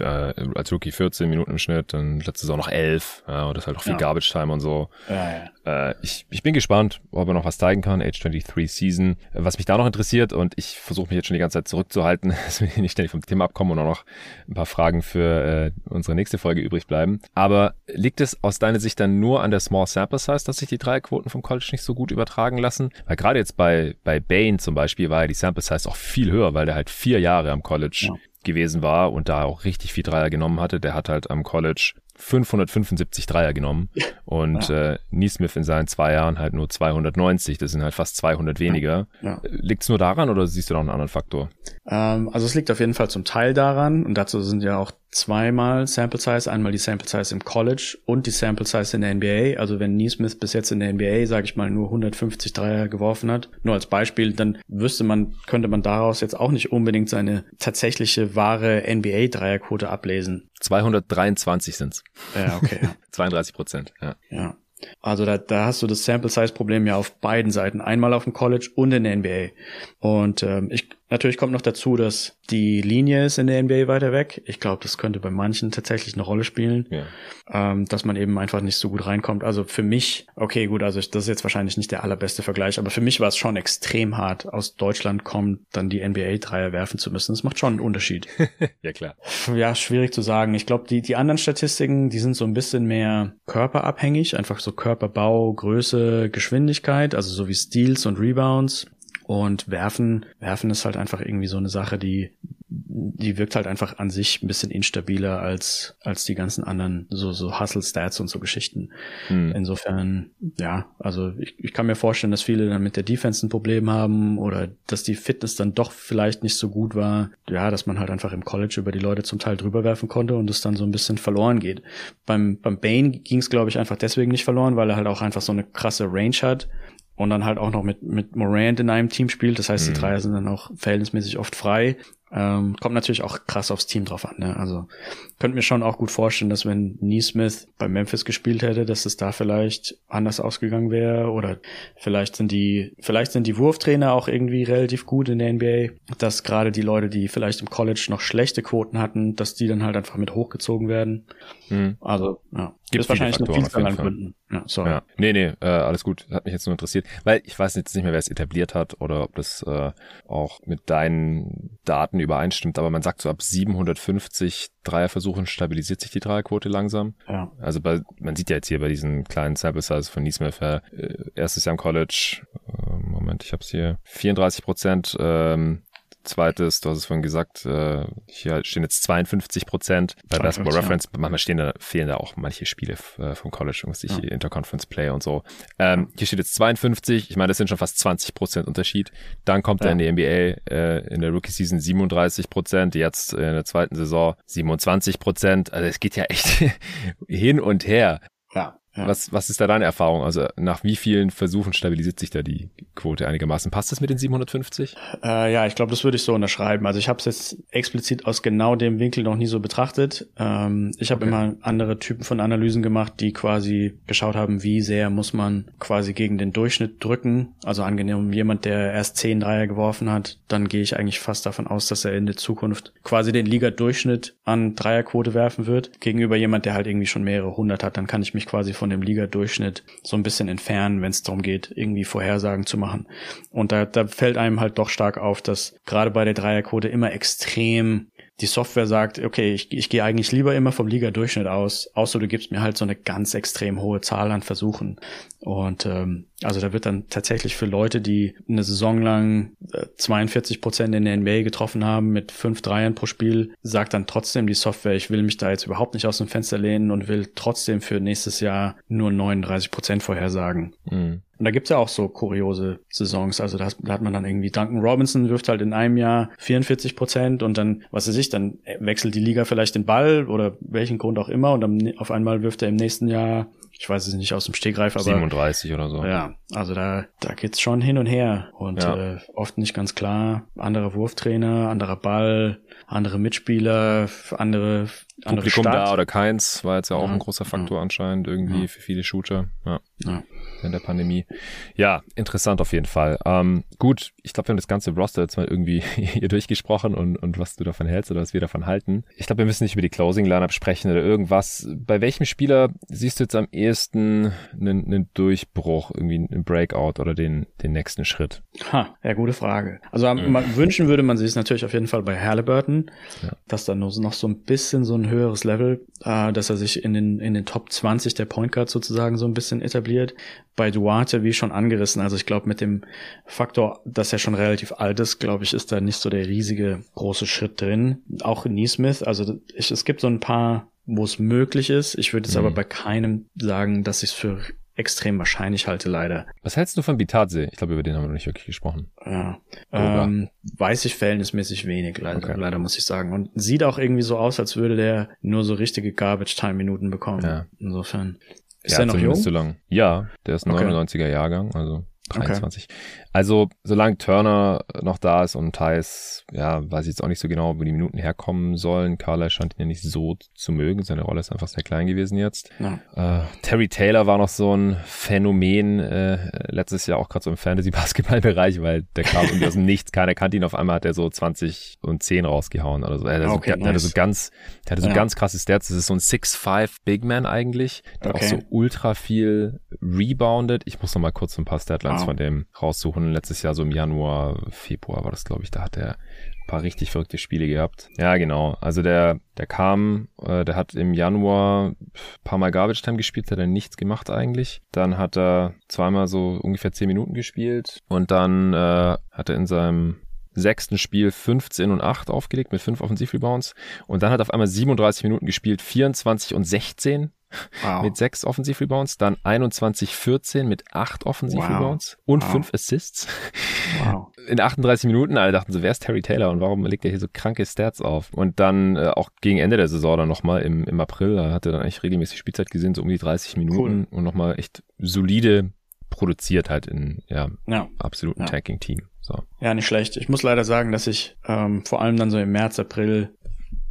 äh, als Rookie 14 Minuten im Schnitt, dann letzte Saison noch 11 ja, und das ist halt auch viel ja. Garbage Time und so. Ja, ja. Äh, ich, ich bin gespannt, ob er noch was zeigen kann, Age 23 Season. Was mich da noch interessiert und ich versuche mich jetzt schon die ganze Zeit zurückzuhalten, dass wir nicht ständig vom Thema abkommen und auch noch ein paar Fragen für äh, unsere nächste Folge übrig bleiben. Aber liegt es aus deiner Sicht dann nur an der Small Sample Size, dass sich die drei Quoten vom College nicht so gut übertragen lassen? Weil gerade jetzt bei, bei Bane zum Beispiel war ja die Sample Size auch viel höher, weil der halt vier Jahre am College ja. gewesen war und da auch richtig viel Dreier genommen hatte. Der hat halt am College 575 Dreier genommen und ja. äh, Neesmith in seinen zwei Jahren halt nur 290. Das sind halt fast 200 weniger. Ja. Liegt es nur daran oder siehst du noch einen anderen Faktor? Ähm, also es liegt auf jeden Fall zum Teil daran und dazu sind ja auch zweimal Sample Size, einmal die Sample Size im College und die Sample Size in der NBA. Also wenn Neesmith bis jetzt in der NBA, sage ich mal, nur 150 Dreier geworfen hat, nur als Beispiel, dann wüsste man, könnte man daraus jetzt auch nicht unbedingt seine tatsächliche wahre NBA Dreierquote ablesen. 223 sind's. Ja, okay. 32 Prozent, ja. Ja. Also da, da hast du das Sample Size Problem ja auf beiden Seiten, einmal auf dem College und in der NBA. Und ähm, ich Natürlich kommt noch dazu, dass die Linie ist in der NBA weiter weg. Ich glaube, das könnte bei manchen tatsächlich eine Rolle spielen, ja. ähm, dass man eben einfach nicht so gut reinkommt. Also für mich, okay, gut, also das ist jetzt wahrscheinlich nicht der allerbeste Vergleich, aber für mich war es schon extrem hart, aus Deutschland kommt, dann die NBA-Dreier werfen zu müssen. Das macht schon einen Unterschied. ja, klar. Ja, schwierig zu sagen. Ich glaube, die, die anderen Statistiken, die sind so ein bisschen mehr körperabhängig, einfach so Körperbau, Größe, Geschwindigkeit, also so wie Steals und Rebounds. Und werfen, werfen ist halt einfach irgendwie so eine Sache, die, die wirkt halt einfach an sich ein bisschen instabiler als, als die ganzen anderen, so, so Hustle-Stats und so Geschichten. Hm. Insofern, ja, also ich, ich kann mir vorstellen, dass viele dann mit der Defense ein Problem haben oder dass die Fitness dann doch vielleicht nicht so gut war. Ja, dass man halt einfach im College über die Leute zum Teil drüber werfen konnte und es dann so ein bisschen verloren geht. Beim, beim Bane ging es, glaube ich, einfach deswegen nicht verloren, weil er halt auch einfach so eine krasse Range hat und dann halt auch noch mit, mit Morant in einem Team spielt. Das heißt, die mhm. Dreier sind dann auch verhältnismäßig oft frei. Ähm, kommt natürlich auch krass aufs Team drauf an. Ne? Also könnte mir schon auch gut vorstellen, dass wenn Neesmith bei Memphis gespielt hätte, dass es da vielleicht anders ausgegangen wäre oder vielleicht sind die vielleicht sind die Wurftrainer auch irgendwie relativ gut in der NBA, dass gerade die Leute, die vielleicht im College noch schlechte Quoten hatten, dass die dann halt einfach mit hochgezogen werden. Mhm. Also ja, gibt es wahrscheinlich Faktoren eine Vielzahl an Gründen. Ja, sorry. Ja. Nee, nee, äh, alles gut. Hat mich jetzt nur interessiert. Weil ich weiß jetzt nicht mehr, wer es etabliert hat oder ob das äh, auch mit deinen Daten übereinstimmt. Aber man sagt so ab 750 Dreierversuchen stabilisiert sich die Dreierquote langsam. Ja. Also bei, man sieht ja jetzt hier bei diesen kleinen Sample Size von Neesmith, äh, erstes Jahr im College, äh, Moment, ich hab's hier, 34 Prozent, ähm, Zweites, du hast es vorhin gesagt, äh, hier stehen jetzt 52 Prozent. Bei Basketball Reference, ja. manchmal stehen da, fehlen da auch manche Spiele äh, vom College, irgendwas ja. Interconference Play und so. Ähm, hier steht jetzt 52, ich meine, das sind schon fast 20 Prozent Unterschied. Dann kommt ja. er in die NBA äh, in der Rookie Season 37 Prozent, jetzt in der zweiten Saison 27 Prozent. Also es geht ja echt hin und her. Ja. Ja. Was, was ist da deine Erfahrung? Also nach wie vielen Versuchen stabilisiert sich da die Quote einigermaßen? Passt das mit den 750? Äh, ja, ich glaube, das würde ich so unterschreiben. Also ich habe es jetzt explizit aus genau dem Winkel noch nie so betrachtet. Ähm, ich habe okay. immer andere Typen von Analysen gemacht, die quasi geschaut haben, wie sehr muss man quasi gegen den Durchschnitt drücken. Also angenehm, jemand, der erst 10 Dreier geworfen hat, dann gehe ich eigentlich fast davon aus, dass er in der Zukunft quasi den Liga-Durchschnitt an Dreierquote werfen wird. Gegenüber jemand, der halt irgendwie schon mehrere hundert hat, dann kann ich mich quasi von von dem Liga-Durchschnitt so ein bisschen entfernen, wenn es darum geht, irgendwie Vorhersagen zu machen. Und da, da fällt einem halt doch stark auf, dass gerade bei der Dreierquote immer extrem die Software sagt, okay, ich, ich gehe eigentlich lieber immer vom Liga-Durchschnitt aus, außer du gibst mir halt so eine ganz extrem hohe Zahl an Versuchen. Und ähm, also da wird dann tatsächlich für Leute, die eine Saison lang 42 äh, Prozent in der NBA getroffen haben mit fünf Dreiern pro Spiel, sagt dann trotzdem die Software, ich will mich da jetzt überhaupt nicht aus dem Fenster lehnen und will trotzdem für nächstes Jahr nur 39 Prozent vorhersagen. Mhm. Und da gibt's ja auch so kuriose Saisons. Also da, da, hat man dann irgendwie Duncan Robinson wirft halt in einem Jahr 44 Prozent und dann, was weiß ich, dann wechselt die Liga vielleicht den Ball oder welchen Grund auch immer und dann auf einmal wirft er im nächsten Jahr ich weiß es nicht aus dem Stegreif, aber 37 oder so. Ja, also da da geht's schon hin und her und ja. äh, oft nicht ganz klar. Anderer Wurftrainer, anderer Ball, andere Mitspieler, andere andere Publikum Stadt. da oder keins war jetzt ja auch ja, ein großer Faktor ja. anscheinend irgendwie für viele Shooter. Ja. In der Pandemie. Ja, interessant auf jeden Fall. Ähm, gut, ich glaube, wir haben das ganze Roster jetzt mal irgendwie hier durchgesprochen und, und was du davon hältst oder was wir davon halten. Ich glaube, wir müssen nicht über die Closing-Lineup sprechen oder irgendwas. Bei welchem Spieler siehst du jetzt am ehesten einen, einen Durchbruch, irgendwie einen Breakout oder den, den nächsten Schritt? Ha, ja, gute Frage. Also mhm. wünschen würde man sich es natürlich auf jeden Fall bei Halliburton, ja. dass da noch so ein bisschen so ein ein höheres Level, äh, dass er sich in den, in den Top 20 der Point Guard sozusagen so ein bisschen etabliert. Bei Duarte, wie schon angerissen, also ich glaube mit dem Faktor, dass er schon relativ alt ist, glaube ich, ist da nicht so der riesige große Schritt drin. Auch Neesmith, also ich, es gibt so ein paar wo es möglich ist. Ich würde jetzt mhm. aber bei keinem sagen, dass ich es für extrem wahrscheinlich halte, leider. Was hältst du von Bitadze? Ich glaube, über den haben wir noch nicht wirklich gesprochen. Ja. Ähm, weiß ich verhältnismäßig wenig, leider, okay. leider muss ich sagen. Und sieht auch irgendwie so aus, als würde der nur so richtige Garbage-Time-Minuten bekommen. Ja. Insofern. Ist ja, der noch jung? Zu lang. Ja, der ist ein okay. 99er Jahrgang, also 23. Okay. Also, solange Turner noch da ist und Thais, ja, weiß ich jetzt auch nicht so genau, wo die Minuten herkommen sollen. Carla scheint ihn ja nicht so zu mögen. Seine Rolle ist einfach sehr klein gewesen jetzt. Ja. Äh, Terry Taylor war noch so ein Phänomen äh, letztes Jahr auch gerade so im Fantasy-Basketball-Bereich, weil der kam irgendwie aus dem Nichts. Keiner kannte ihn. Auf einmal hat er so 20 und 10 rausgehauen oder so. Er okay, so, nice. der hatte so ganz, der hatte so ja. ganz krasse Stats. Das ist so ein 6'5 Big Man eigentlich, der okay. auch so ultra viel reboundet. Ich muss noch mal kurz ein paar Statlines wow. von dem raussuchen schon letztes Jahr so im Januar, Februar war das, glaube ich, da hat er ein paar richtig verrückte Spiele gehabt. Ja, genau. Also der, der kam, äh, der hat im Januar ein paar Mal Garbage Time gespielt, hat er nichts gemacht eigentlich. Dann hat er zweimal so ungefähr zehn Minuten gespielt und dann äh, hat er in seinem sechsten Spiel 15 und 8 aufgelegt mit fünf Offensivrebounds und dann hat er auf einmal 37 Minuten gespielt, 24 und 16 wow. mit sechs Offensivrebounds, dann 21-14 mit acht Offensivrebounds wow. und wow. fünf Assists. Wow. In 38 Minuten, alle dachten so, wer ist Terry Taylor und warum legt er hier so kranke Stats auf? Und dann äh, auch gegen Ende der Saison dann nochmal im, im April, da hat er dann eigentlich regelmäßig Spielzeit gesehen, so um die 30 Minuten cool. und nochmal echt solide produziert halt in ja, ja. absoluten ja. Tanking-Team. So. Ja, nicht schlecht. Ich muss leider sagen, dass ich ähm, vor allem dann so im März, April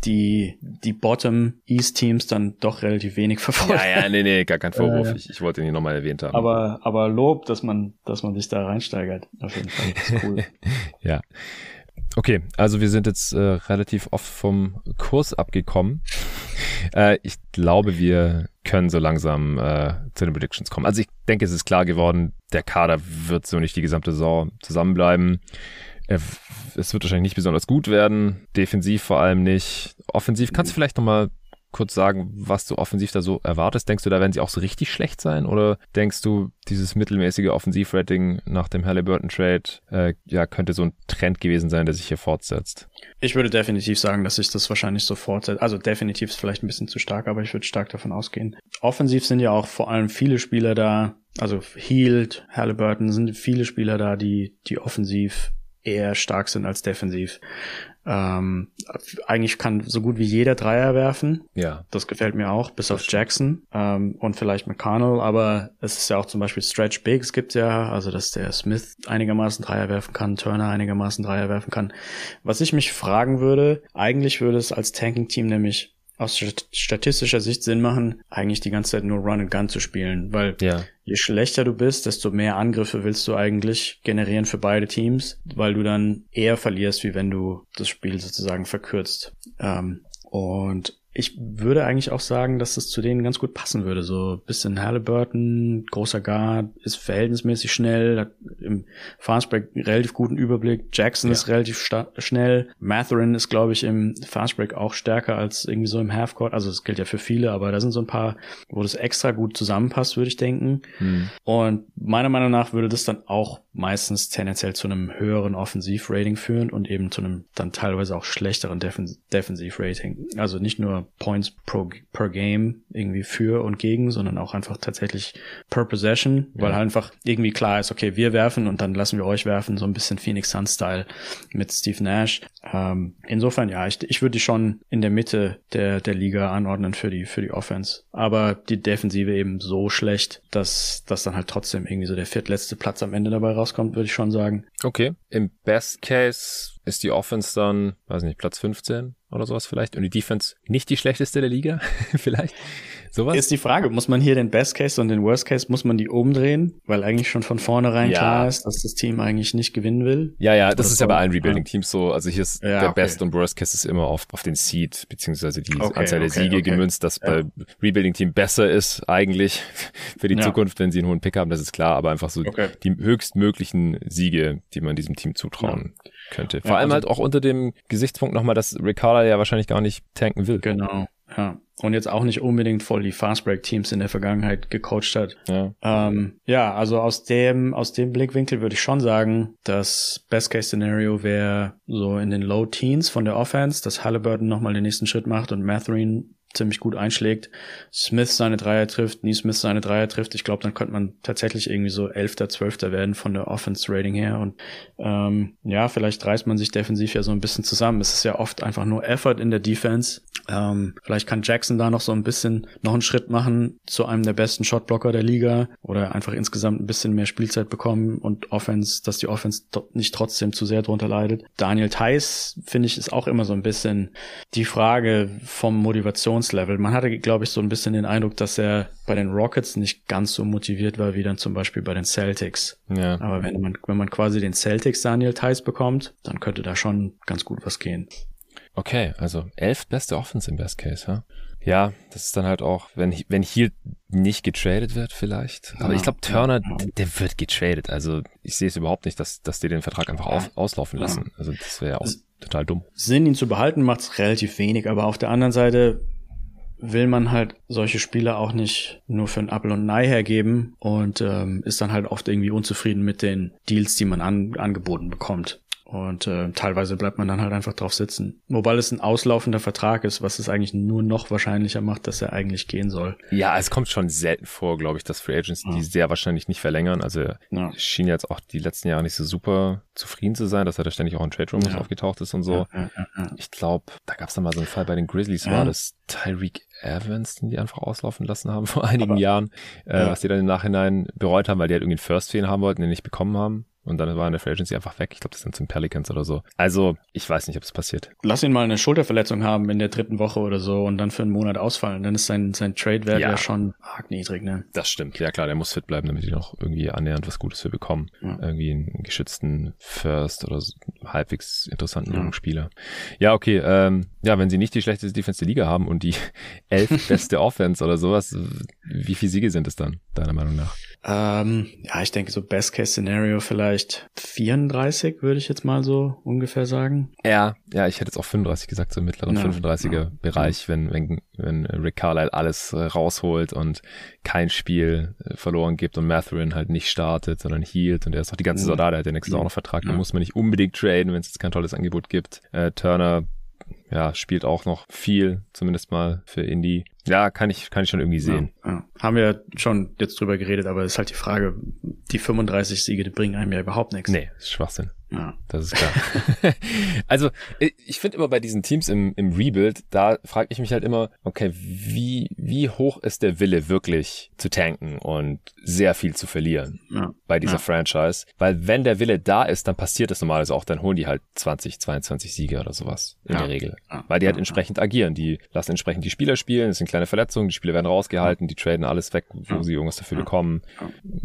die, die Bottom East Teams dann doch relativ wenig verfolgt. Ja, ja, nee, nee, gar kein Vorwurf. Äh, ich, ich wollte ihn hier nochmal erwähnt haben. Aber, aber Lob, dass man, dass man sich da reinsteigert. Auf jeden Fall. Das ist cool. ja. Okay, also wir sind jetzt äh, relativ oft vom Kurs abgekommen. äh, ich glaube, wir können so langsam äh, zu den Predictions kommen. Also ich denke, es ist klar geworden, der Kader wird so nicht die gesamte Saison zusammenbleiben. Es wird wahrscheinlich nicht besonders gut werden, defensiv vor allem nicht. Offensiv kannst du vielleicht nochmal kurz sagen, was du offensiv da so erwartest? Denkst du, da werden sie auch so richtig schlecht sein? Oder denkst du, dieses mittelmäßige Offensivrating nach dem Halliburton-Trade äh, ja, könnte so ein Trend gewesen sein, der sich hier fortsetzt? Ich würde definitiv sagen, dass sich das wahrscheinlich so fortsetzt. Also definitiv ist vielleicht ein bisschen zu stark, aber ich würde stark davon ausgehen. Offensiv sind ja auch vor allem viele Spieler da, also Heald, Halliburton sind viele Spieler da, die, die offensiv eher stark sind als defensiv. Ähm, eigentlich kann so gut wie jeder Dreier werfen. Ja. Das gefällt mir auch, bis auf Jackson ähm, und vielleicht McConnell, aber es ist ja auch zum Beispiel Stretch Bigs gibt ja, also dass der Smith einigermaßen Dreier werfen kann, Turner einigermaßen Dreier werfen kann. Was ich mich fragen würde, eigentlich würde es als Tanking-Team nämlich aus statistischer Sicht Sinn machen, eigentlich die ganze Zeit nur Run and Gun zu spielen, weil ja. je schlechter du bist, desto mehr Angriffe willst du eigentlich generieren für beide Teams, weil du dann eher verlierst, wie wenn du das Spiel sozusagen verkürzt. Ähm, und ich würde eigentlich auch sagen, dass es zu denen ganz gut passen würde. So bisschen Halliburton, großer Guard, ist verhältnismäßig schnell, hat im Fastbreak relativ guten Überblick. Jackson ja. ist relativ schnell. Matherin ist, glaube ich, im Fastbreak auch stärker als irgendwie so im Halfcourt. Also das gilt ja für viele, aber da sind so ein paar, wo das extra gut zusammenpasst, würde ich denken. Hm. Und meiner Meinung nach würde das dann auch meistens tendenziell zu einem höheren Offensivrating führen und eben zu einem dann teilweise auch schlechteren Defen Defensivrating. Also nicht nur Points pro, per Game irgendwie für und gegen, sondern auch einfach tatsächlich per Possession, weil ja. halt einfach irgendwie klar ist, okay, wir werfen und dann lassen wir euch werfen, so ein bisschen Phoenix Sun Style mit Steve Nash. Ähm, insofern, ja, ich, ich würde die schon in der Mitte der, der Liga anordnen für die, für die Offense. Aber die Defensive eben so schlecht, dass, dass dann halt trotzdem irgendwie so der viertletzte Platz am Ende dabei rauskommt, würde ich schon sagen. Okay. Im Best Case ist die Offense dann, weiß nicht, Platz 15 oder sowas vielleicht und die Defense nicht die schlechteste der Liga vielleicht. Sowas? Ist die Frage, muss man hier den Best Case und den Worst Case, muss man die umdrehen? Weil eigentlich schon von vornherein ja. klar ist, dass das Team eigentlich nicht gewinnen will. Ja, ja, das ist ja bei allen Rebuilding-Teams so. Also hier ist ja, der okay. Best und Worst Case ist immer auf, auf den Seed, beziehungsweise die okay, Anzahl der okay, Siege gemünzt, dass ja. bei Rebuilding-Team besser ist eigentlich für die Zukunft, wenn sie einen hohen Pick haben, das ist klar, aber einfach so die höchstmöglichen Siege, die man diesem Team zutrauen könnte. Vor allem also, halt auch unter dem Gesichtspunkt nochmal, dass Ricardo ja wahrscheinlich gar nicht tanken will. Genau. Ja. Und jetzt auch nicht unbedingt voll die Fastbreak-Teams in der Vergangenheit gecoacht hat. Ja. Ähm, ja, also aus dem, aus dem Blickwinkel würde ich schon sagen, das Best-Case-Szenario wäre so in den Low Teens von der Offense, dass Halliburton nochmal den nächsten Schritt macht und Mathurin ziemlich gut einschlägt, Smith seine Dreier trifft, Nie Smith seine Dreier trifft, ich glaube, dann könnte man tatsächlich irgendwie so Elfter, Zwölfter werden von der Offense-Rating her und ähm, ja, vielleicht reißt man sich defensiv ja so ein bisschen zusammen. Es ist ja oft einfach nur Effort in der Defense. Ähm, vielleicht kann Jackson da noch so ein bisschen noch einen Schritt machen zu einem der besten Shotblocker der Liga oder einfach insgesamt ein bisschen mehr Spielzeit bekommen und Offense, dass die Offense nicht trotzdem zu sehr drunter leidet. Daniel Theiss, finde ich, ist auch immer so ein bisschen die Frage vom Motivationslevel. Man hatte, glaube ich, so ein bisschen den Eindruck, dass er bei den Rockets nicht ganz so motiviert war wie dann zum Beispiel bei den Celtics. Ja. Aber wenn man, wenn man quasi den Celtics Daniel Theiss bekommt, dann könnte da schon ganz gut was gehen. Okay, also elf beste Offense im Best Case, ja? Ja, das ist dann halt auch, wenn, wenn hier nicht getradet wird vielleicht. Aber ja, ich glaube, Turner, ja, ja. der wird getradet. Also ich sehe es überhaupt nicht, dass, dass die den Vertrag einfach auf, auslaufen lassen. Also das wäre ja auch total dumm. Sinn, ihn zu behalten, macht es relativ wenig. Aber auf der anderen Seite will man halt solche Spieler auch nicht nur für ein Apple und ein Ei hergeben und ähm, ist dann halt oft irgendwie unzufrieden mit den Deals, die man an, angeboten bekommt. Und äh, teilweise bleibt man dann halt einfach drauf sitzen. Wobei es ein auslaufender Vertrag ist, was es eigentlich nur noch wahrscheinlicher macht, dass er eigentlich gehen soll. Ja, es kommt schon selten vor, glaube ich, dass Free Agents ja. die sehr wahrscheinlich nicht verlängern. Also ja. schien jetzt auch die letzten Jahre nicht so super zufrieden zu sein, dass er da ständig auch in Trade Rooms ja. aufgetaucht ist und so. Ich glaube, da gab es dann mal so einen Fall bei den Grizzlies, war das Tyreek Evans, den die einfach auslaufen lassen haben vor einigen Aber, Jahren, äh, was die dann im Nachhinein bereut haben, weil die halt irgendwie einen First-Fan haben wollten, den nicht bekommen haben. Und dann war in der Free Agency einfach weg. Ich glaube, das sind zum Pelicans oder so. Also, ich weiß nicht, ob es passiert. Lass ihn mal eine Schulterverletzung haben in der dritten Woche oder so und dann für einen Monat ausfallen. Dann ist sein, sein Trade-Wert ja. ja. schon arg niedrig, ne? Das stimmt. Ja klar, der muss fit bleiben, damit die noch irgendwie annähernd was Gutes für bekommen. Ja. Irgendwie einen geschützten First oder so, halbwegs interessanten ja. Spieler. Ja, okay. Ähm, ja, wenn sie nicht die schlechteste Defense der Liga haben und die elf beste Offense oder sowas, wie viele Siege sind es dann, deiner Meinung nach? Ähm, ja, ich denke so Best-Case-Szenario vielleicht 34, würde ich jetzt mal so ungefähr sagen. Ja, ja, ich hätte jetzt auch 35 gesagt, so im mittleren ja, 35er ja, Bereich, wenn, wenn, wenn Rick Carlisle alles äh, rausholt und kein Spiel äh, verloren gibt und Matherin halt nicht startet, sondern hielt und er ist auch die ganze Saison da, der hat den nächsten ja. auch noch Vertrag, da muss man nicht unbedingt traden, wenn es jetzt kein tolles Angebot gibt. Äh, Turner ja, spielt auch noch viel, zumindest mal für Indie. Ja, kann ich, kann ich schon irgendwie sehen. Ja, ja. Haben wir schon jetzt drüber geredet, aber es ist halt die Frage, die 35 Siege, die bringen einem ja überhaupt nichts. Nee, ist Schwachsinn. Ja. Das ist klar. also, ich finde immer bei diesen Teams im, im Rebuild, da frage ich mich halt immer, okay, wie, wie hoch ist der Wille wirklich zu tanken und sehr viel zu verlieren ja. bei dieser ja. Franchise? Weil wenn der Wille da ist, dann passiert das normalerweise auch, dann holen die halt 20, 22 Siege oder sowas in der Regel. Weil die halt entsprechend agieren. Die lassen entsprechend die Spieler spielen, es sind kleine Verletzungen, die Spieler werden rausgehalten, die traden alles weg, wo sie irgendwas dafür bekommen.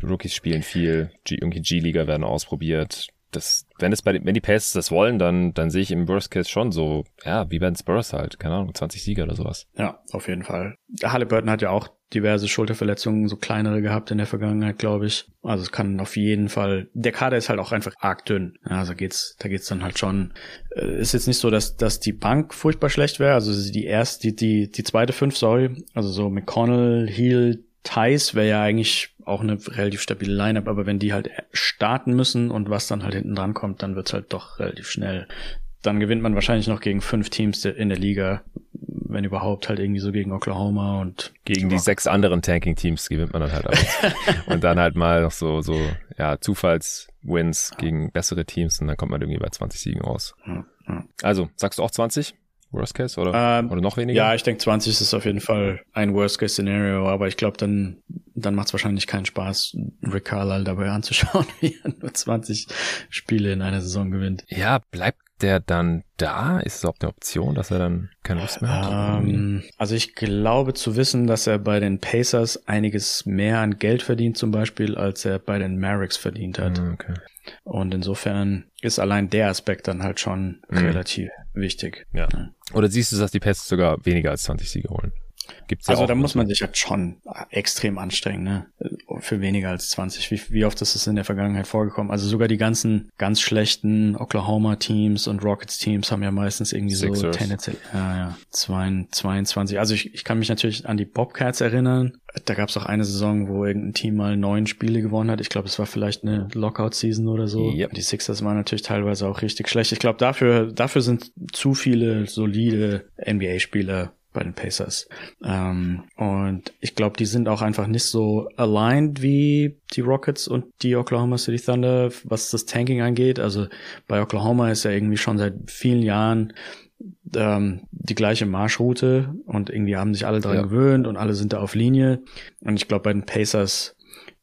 Rookies spielen viel, G irgendwie G-Liga werden ausprobiert das, wenn es bei den, wenn die Pacers das wollen, dann, dann sehe ich im Worst Case schon so, ja, wie bei den Spurs halt, keine Ahnung, 20 Sieger oder sowas. Ja, auf jeden Fall. Halliburton hat ja auch diverse Schulterverletzungen, so kleinere gehabt in der Vergangenheit, glaube ich. Also es kann auf jeden Fall, der Kader ist halt auch einfach arg dünn. Also geht's, da geht's dann halt schon, äh, ist jetzt nicht so, dass, dass die Bank furchtbar schlecht wäre, also die erste, die, die, die zweite fünf, sorry, also so McConnell, Heal, Thais wäre ja eigentlich auch eine relativ stabile Lineup, aber wenn die halt starten müssen und was dann halt hinten dran kommt, dann wird's halt doch relativ schnell. Dann gewinnt man wahrscheinlich noch gegen fünf Teams in der Liga, wenn überhaupt halt irgendwie so gegen Oklahoma und gegen die sechs anderen Tanking-Teams gewinnt man dann halt auch. und dann halt mal noch so so ja Zufallswins gegen bessere Teams und dann kommt man irgendwie bei 20 Siegen raus. Also sagst du auch 20? Worst Case oder, ähm, oder noch weniger? Ja, ich denke 20 ist auf jeden Fall ein Worst Case Szenario, aber ich glaube, dann, dann macht es wahrscheinlich keinen Spaß, Rick Carlisle dabei anzuschauen, wie er nur 20 Spiele in einer Saison gewinnt. Ja, bleibt der dann da? Ist es auch eine Option, dass er dann keine Lust mehr hat? Ähm, also ich glaube zu wissen, dass er bei den Pacers einiges mehr an Geld verdient zum Beispiel, als er bei den Mavericks verdient hat. Ah, okay. Und insofern ist allein der Aspekt dann halt schon mhm. relativ wichtig. Ja. ja. Oder siehst du, dass die Pacers sogar weniger als 20 Siege holen? Gibt's ja also da muss man sich halt schon extrem anstrengen, ne? Für weniger als 20. Wie, wie oft ist es in der Vergangenheit vorgekommen? Also sogar die ganzen ganz schlechten Oklahoma-Teams und Rockets-Teams haben ja meistens irgendwie Sixers. so tendenziell, ja, ja, 22. Also ich, ich kann mich natürlich an die Bobcats erinnern. Da gab es auch eine Saison, wo irgendein Team mal neun Spiele gewonnen hat. Ich glaube, es war vielleicht eine Lockout-Season oder so. Yep. Die Sixers waren natürlich teilweise auch richtig schlecht. Ich glaube, dafür, dafür sind zu viele solide NBA-Spieler bei den Pacers. Ähm, und ich glaube, die sind auch einfach nicht so aligned wie die Rockets und die Oklahoma City Thunder, was das Tanking angeht. Also bei Oklahoma ist ja irgendwie schon seit vielen Jahren ähm, die gleiche Marschroute und irgendwie haben sich alle dran ja. gewöhnt und alle sind da auf Linie. Und ich glaube, bei den Pacers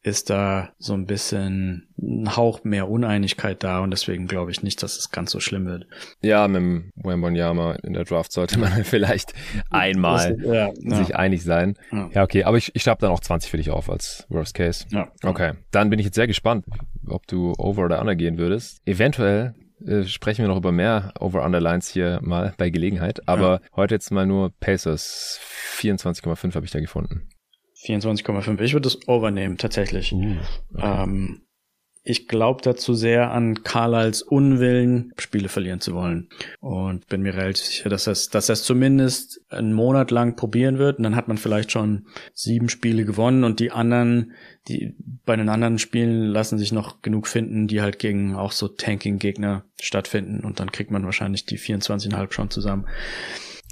ist da so ein bisschen ein Hauch mehr Uneinigkeit da und deswegen glaube ich nicht, dass es ganz so schlimm wird. Ja, mit dem Wembanyama in der Draft sollte man vielleicht einmal ja, sich ja. einig sein. Ja. ja, okay, aber ich, ich schreibe dann auch 20 für dich auf als Worst Case. Ja. Okay, dann bin ich jetzt sehr gespannt, ob du over oder under gehen würdest. Eventuell äh, sprechen wir noch über mehr Over-Under-Lines hier mal bei Gelegenheit. Aber heute jetzt mal nur Pacers. 24,5 habe ich da gefunden. 24,5. Ich würde das overnehmen, tatsächlich. Uh, okay. ähm, ich glaube dazu sehr an Carlyles Unwillen, Spiele verlieren zu wollen. Und bin mir relativ sicher, dass er es dass er's zumindest einen Monat lang probieren wird. Und dann hat man vielleicht schon sieben Spiele gewonnen und die anderen, die bei den anderen Spielen lassen sich noch genug finden, die halt gegen auch so Tanking-Gegner stattfinden. Und dann kriegt man wahrscheinlich die 24,5 schon zusammen.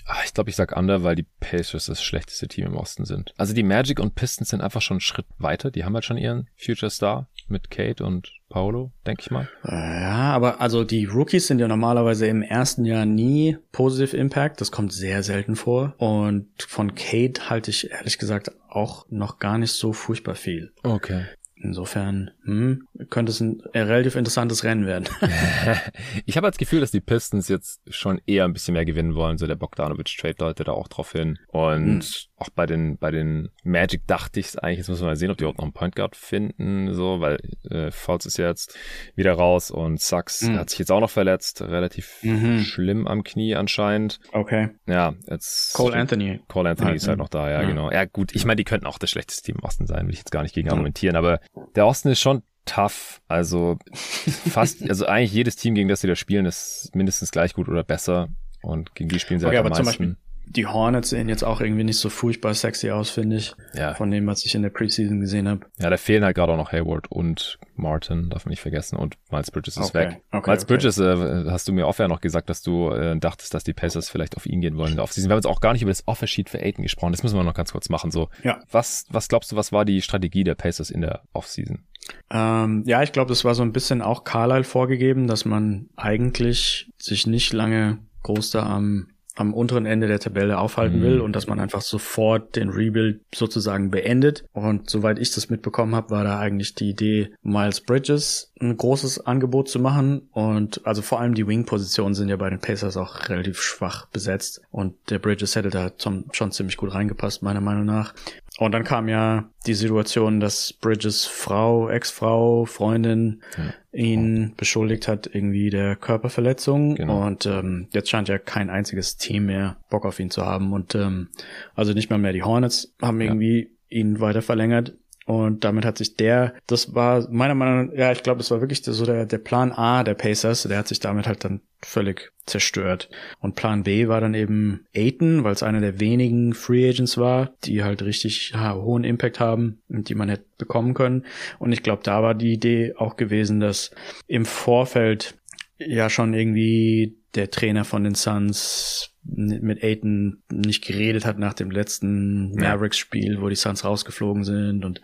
Ach, ich glaube, ich sag under, weil die Pacers das schlechteste Team im Osten sind. Also die Magic und Pistons sind einfach schon einen Schritt weiter. Die haben halt schon ihren Future Star mit Kate und Paolo, denke ich mal. Äh, ja, aber also die Rookies sind ja normalerweise im ersten Jahr nie Positive Impact. Das kommt sehr selten vor. Und von Kate halte ich ehrlich gesagt auch noch gar nicht so furchtbar viel. Okay. Insofern hm, könnte es ein relativ interessantes Rennen werden. ich habe das Gefühl, dass die Pistons jetzt schon eher ein bisschen mehr gewinnen wollen. So der Bogdanovic-Trade deutet da auch drauf hin. Und hm. Auch bei den, bei den Magic dachte ich es eigentlich, jetzt muss man mal sehen, ob die auch noch einen Point Guard finden, so, weil äh, Fultz ist ja jetzt wieder raus und Sachs hm. hat sich jetzt auch noch verletzt. Relativ mhm. schlimm am Knie anscheinend. Okay. Ja, jetzt. Cole Anthony. Cole Anthony halt, ist halt noch da, ja, ja, genau. Ja, gut. Ich meine, die könnten auch das schlechteste Team im Osten sein, will ich jetzt gar nicht gegen argumentieren, aber der Osten ist schon tough. Also fast, also eigentlich jedes Team, gegen das sie da spielen, ist mindestens gleich gut oder besser. Und gegen die spielen sie okay, halt am meisten. Zum Beispiel die Hornets sehen jetzt auch irgendwie nicht so furchtbar sexy aus, finde ich. Ja. Von dem, was ich in der Preseason gesehen habe. Ja, da fehlen halt gerade auch noch Hayward und Martin, darf man nicht vergessen. Und Miles Bridges ist okay. weg. Okay, Miles okay. Bridges, äh, hast du mir off ja noch gesagt, dass du äh, dachtest, dass die Pacers vielleicht auf ihn gehen wollen in der Offseason. Wir haben jetzt auch gar nicht über das Offersheet für Aiden gesprochen. Das müssen wir noch ganz kurz machen. So, ja. was, was glaubst du, was war die Strategie der Pacers in der Offseason? Ähm, ja, ich glaube, das war so ein bisschen auch Carlyle vorgegeben, dass man eigentlich sich nicht lange groß da am am unteren Ende der Tabelle aufhalten will mhm. und dass man einfach sofort den Rebuild sozusagen beendet. Und soweit ich das mitbekommen habe, war da eigentlich die Idee, Miles Bridges ein großes Angebot zu machen. Und also vor allem die Wing-Positionen sind ja bei den Pacers auch relativ schwach besetzt. Und der Bridges hätte da schon ziemlich gut reingepasst, meiner Meinung nach. Und dann kam ja die Situation, dass Bridges Frau, Ex-Frau, Freundin ja. ihn beschuldigt hat, irgendwie der Körperverletzung. Genau. Und ähm, jetzt scheint ja kein einziges Team mehr Bock auf ihn zu haben. Und ähm, also nicht mal mehr die Hornets haben irgendwie ja. ihn weiter verlängert. Und damit hat sich der, das war meiner Meinung nach, ja, ich glaube, das war wirklich so der, der Plan A der Pacers, der hat sich damit halt dann völlig zerstört. Und Plan B war dann eben Aiton, weil es einer der wenigen Free Agents war, die halt richtig ha, hohen Impact haben und die man hätte bekommen können. Und ich glaube, da war die Idee auch gewesen, dass im Vorfeld ja schon irgendwie der Trainer von den Suns mit Aiton nicht geredet hat nach dem letzten Mavericks-Spiel, wo die Suns rausgeflogen sind und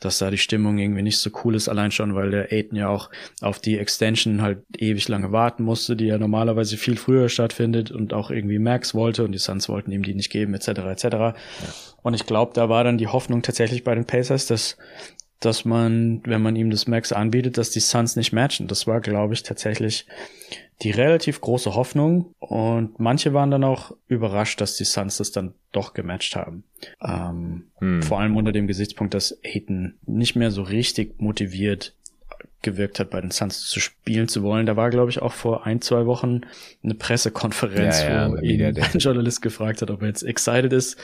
dass da die Stimmung irgendwie nicht so cool ist, allein schon, weil der Aiton ja auch auf die Extension halt ewig lange warten musste, die ja normalerweise viel früher stattfindet und auch irgendwie Max wollte und die Suns wollten ihm die nicht geben, etc. etc. Ja. Und ich glaube, da war dann die Hoffnung tatsächlich bei den Pacers, dass dass man, wenn man ihm das Max anbietet, dass die Suns nicht matchen. Das war, glaube ich, tatsächlich die relativ große Hoffnung und manche waren dann auch überrascht, dass die Suns das dann doch gematcht haben. Ähm, hm. Vor allem unter dem Gesichtspunkt, dass Aiton nicht mehr so richtig motiviert gewirkt hat, bei den Suns zu spielen zu wollen. Da war, glaube ich, auch vor ein, zwei Wochen eine Pressekonferenz, ja, ja, wo ihn ein Journalist gefragt hat, ob er jetzt excited ist,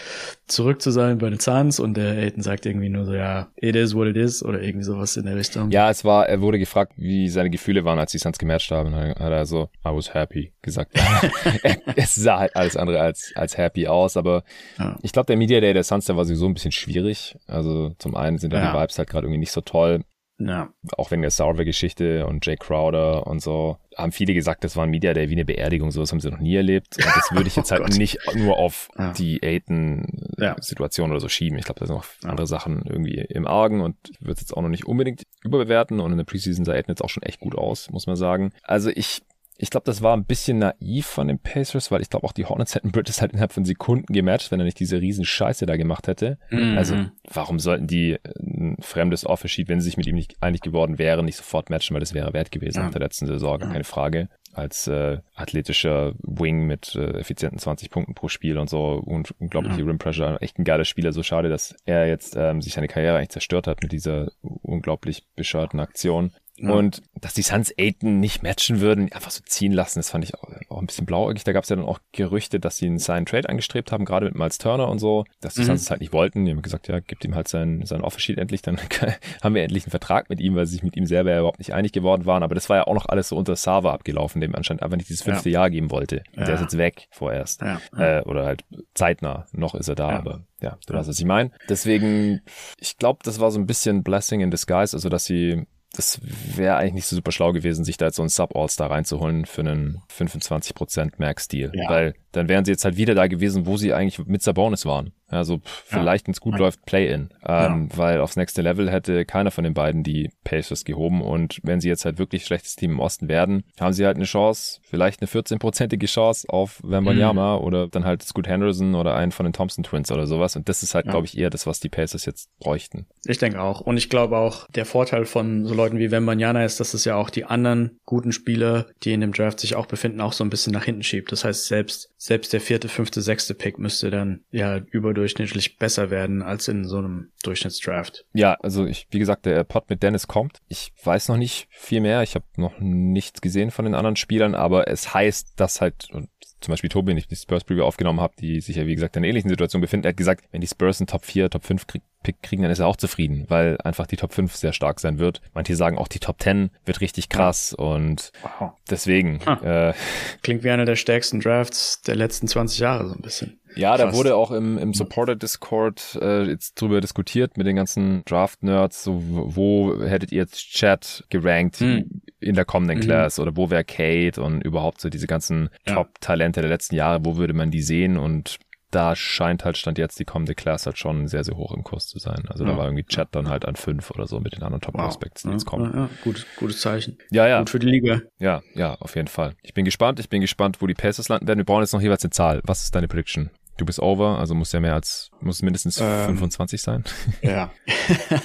zurück zu sein bei den Suns und der Aiden sagt irgendwie nur so, ja, it is what it is oder irgendwie sowas in der Richtung. Ja, es war, er wurde gefragt, wie seine Gefühle waren, als die Suns gematcht haben. Hat er so, I was happy gesagt. es sah halt alles andere als, als happy aus, aber ja. ich glaube, der Media Day der Suns, der war sowieso ein bisschen schwierig. Also zum einen sind da die Vibes halt gerade irgendwie nicht so toll. Ja. Auch wegen der Sauer-Geschichte und Jay Crowder und so, haben viele gesagt, das war ein Media Day wie eine Beerdigung, sowas haben sie noch nie erlebt. Und das würde ich jetzt oh halt nicht nur auf ja. die Aiden-Situation ja. oder so schieben. Ich glaube, da sind noch ja. andere Sachen irgendwie im Argen und würde es jetzt auch noch nicht unbedingt überbewerten. Und in der Preseason sah Aiden jetzt auch schon echt gut aus, muss man sagen. Also ich ich glaube, das war ein bisschen naiv von den Pacers, weil ich glaube auch die Hornets hätten Bridges halt innerhalb von Sekunden gematcht, wenn er nicht diese riesen Scheiße da gemacht hätte. Mhm. Also warum sollten die äh, ein fremdes Offersheet, wenn sie sich mit ihm nicht einig geworden wären, nicht sofort matchen, weil das wäre wert gewesen ja. nach der letzten Saison, gar keine Frage. Als äh, athletischer Wing mit äh, effizienten 20 Punkten pro Spiel und so und unglaubliche ja. Rim Pressure, echt ein geiler Spieler. So schade, dass er jetzt ähm, sich seine Karriere eigentlich zerstört hat mit dieser unglaublich bescheuerten Aktion. Ja. Und dass die Suns Aiton nicht matchen würden, einfach so ziehen lassen, das fand ich auch, auch ein bisschen blauäugig. Da gab es ja dann auch Gerüchte, dass sie einen Sign Trade angestrebt haben, gerade mit Miles Turner und so, dass die mhm. Suns es halt nicht wollten. Die haben gesagt, ja, gibt ihm halt sein, sein Offersheet endlich, dann haben wir endlich einen Vertrag mit ihm, weil sie sich mit ihm selber ja überhaupt nicht einig geworden waren. Aber das war ja auch noch alles so unter Sava abgelaufen, dem anscheinend einfach nicht dieses fünfte ja. Jahr geben wollte. Und ja. der ist jetzt weg vorerst. Ja. Äh, oder halt zeitnah. Noch ist er da, aber ja, du weißt, was ich meine. Deswegen, ich glaube, das war so ein bisschen Blessing in Disguise, also dass sie das wäre eigentlich nicht so super schlau gewesen, sich da jetzt so einen Sub-All-Star reinzuholen für einen 25% Max-Deal. Ja. Weil dann wären sie jetzt halt wieder da gewesen, wo sie eigentlich mit Sabonis waren. Also vielleicht, ja. wenn es gut ja. läuft, Play-In. Ähm, ja. Weil aufs nächste Level hätte keiner von den beiden die Pacers gehoben. Und wenn sie jetzt halt wirklich schlechtes Team im Osten werden, haben sie halt eine Chance, vielleicht eine 14-prozentige Chance auf Wembanyama mhm. oder dann halt Scoot Henderson oder einen von den Thompson Twins oder sowas. Und das ist halt, glaube ich, eher das, was die Pacers jetzt bräuchten. Ich denke auch. Und ich glaube auch, der Vorteil von so Leuten wie Wembanyama ist, dass es ja auch die anderen guten Spieler, die in dem Draft sich auch befinden, auch so ein bisschen nach hinten schiebt. Das heißt, selbst, selbst der vierte, fünfte, sechste Pick müsste dann ja über überdurchschnittlich besser werden als in so einem Durchschnittsdraft. Ja, also ich, wie gesagt, der Pod mit Dennis kommt. Ich weiß noch nicht viel mehr. Ich habe noch nichts gesehen von den anderen Spielern, aber es heißt, dass halt, und zum Beispiel Tobi, wenn ich die Spurs Preview aufgenommen habe, die sich ja wie gesagt in einer ähnlichen Situation befinden, er hat gesagt, wenn die Spurs einen Top 4, Top 5 krieg Pick kriegen, dann ist er auch zufrieden, weil einfach die Top 5 sehr stark sein wird. Manche sagen auch die Top 10 wird richtig krass und wow. deswegen. Hm. Äh, Klingt wie einer der stärksten Drafts der letzten 20 Jahre so ein bisschen. Ja, da wurde auch im, im Supporter-Discord äh, jetzt drüber diskutiert mit den ganzen Draft-Nerds, so wo hättet ihr jetzt Chat gerankt hm. in der kommenden mhm. Class oder wo wäre Kate und überhaupt so diese ganzen ja. Top-Talente der letzten Jahre, wo würde man die sehen und da scheint halt Stand jetzt die kommende Class halt schon sehr, sehr hoch im Kurs zu sein. Also ja. da war irgendwie Chat dann halt an fünf oder so mit den anderen Top Prospects, wow. die jetzt kommen. Ja, ja. Gut, gutes Zeichen. Ja, ja. Gut für die Liga. Ja, ja, auf jeden Fall. Ich bin gespannt. Ich bin gespannt, wo die Pacers landen werden. Wir brauchen jetzt noch jeweils eine Zahl. Was ist deine Prediction? Du bist over, also muss ja mehr als, muss mindestens ähm, 25 sein. Ja.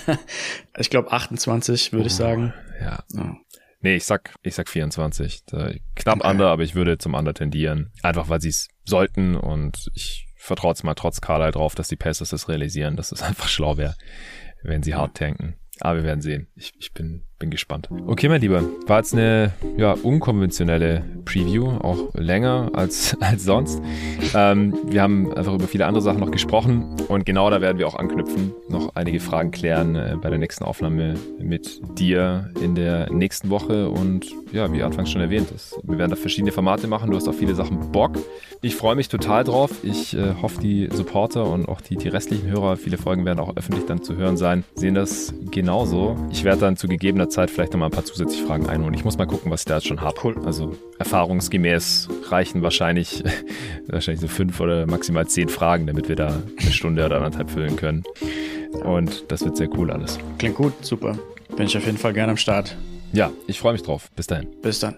ich glaube 28, würde oh, ich sagen. Ja. ja. Nee, ich sag, ich sag 24. Knapp okay. under, aber ich würde zum under tendieren. Einfach weil sie es sollten und ich vertraue jetzt mal trotz Carlyle drauf, dass die Pacers das realisieren, dass es einfach schlau wäre, wenn sie hart tanken. Aber wir werden sehen. Ich, ich bin, bin gespannt. Okay, mein Lieber, war jetzt eine ja, unkonventionelle Preview, auch länger als, als sonst. Ähm, wir haben einfach über viele andere Sachen noch gesprochen und genau da werden wir auch anknüpfen, noch einige Fragen klären äh, bei der nächsten Aufnahme mit dir in der nächsten Woche. Und ja, wie anfangs schon erwähnt, ist, wir werden da verschiedene Formate machen. Du hast auf viele Sachen Bock. Ich freue mich total drauf. Ich äh, hoffe, die Supporter und auch die, die restlichen Hörer, viele Folgen werden auch öffentlich dann zu hören sein, sehen das genauso. Ich werde dann zu gegebener Zeit vielleicht nochmal ein paar zusätzliche Fragen einholen. Ich muss mal gucken, was ich da jetzt schon habe. Cool. Also erfahrungsgemäß reichen wahrscheinlich, wahrscheinlich so fünf oder maximal zehn Fragen, damit wir da eine Stunde oder anderthalb füllen können. Und das wird sehr cool alles. Klingt gut, super. Bin ich auf jeden Fall gerne am Start. Ja, ich freue mich drauf. Bis dahin. Bis dann.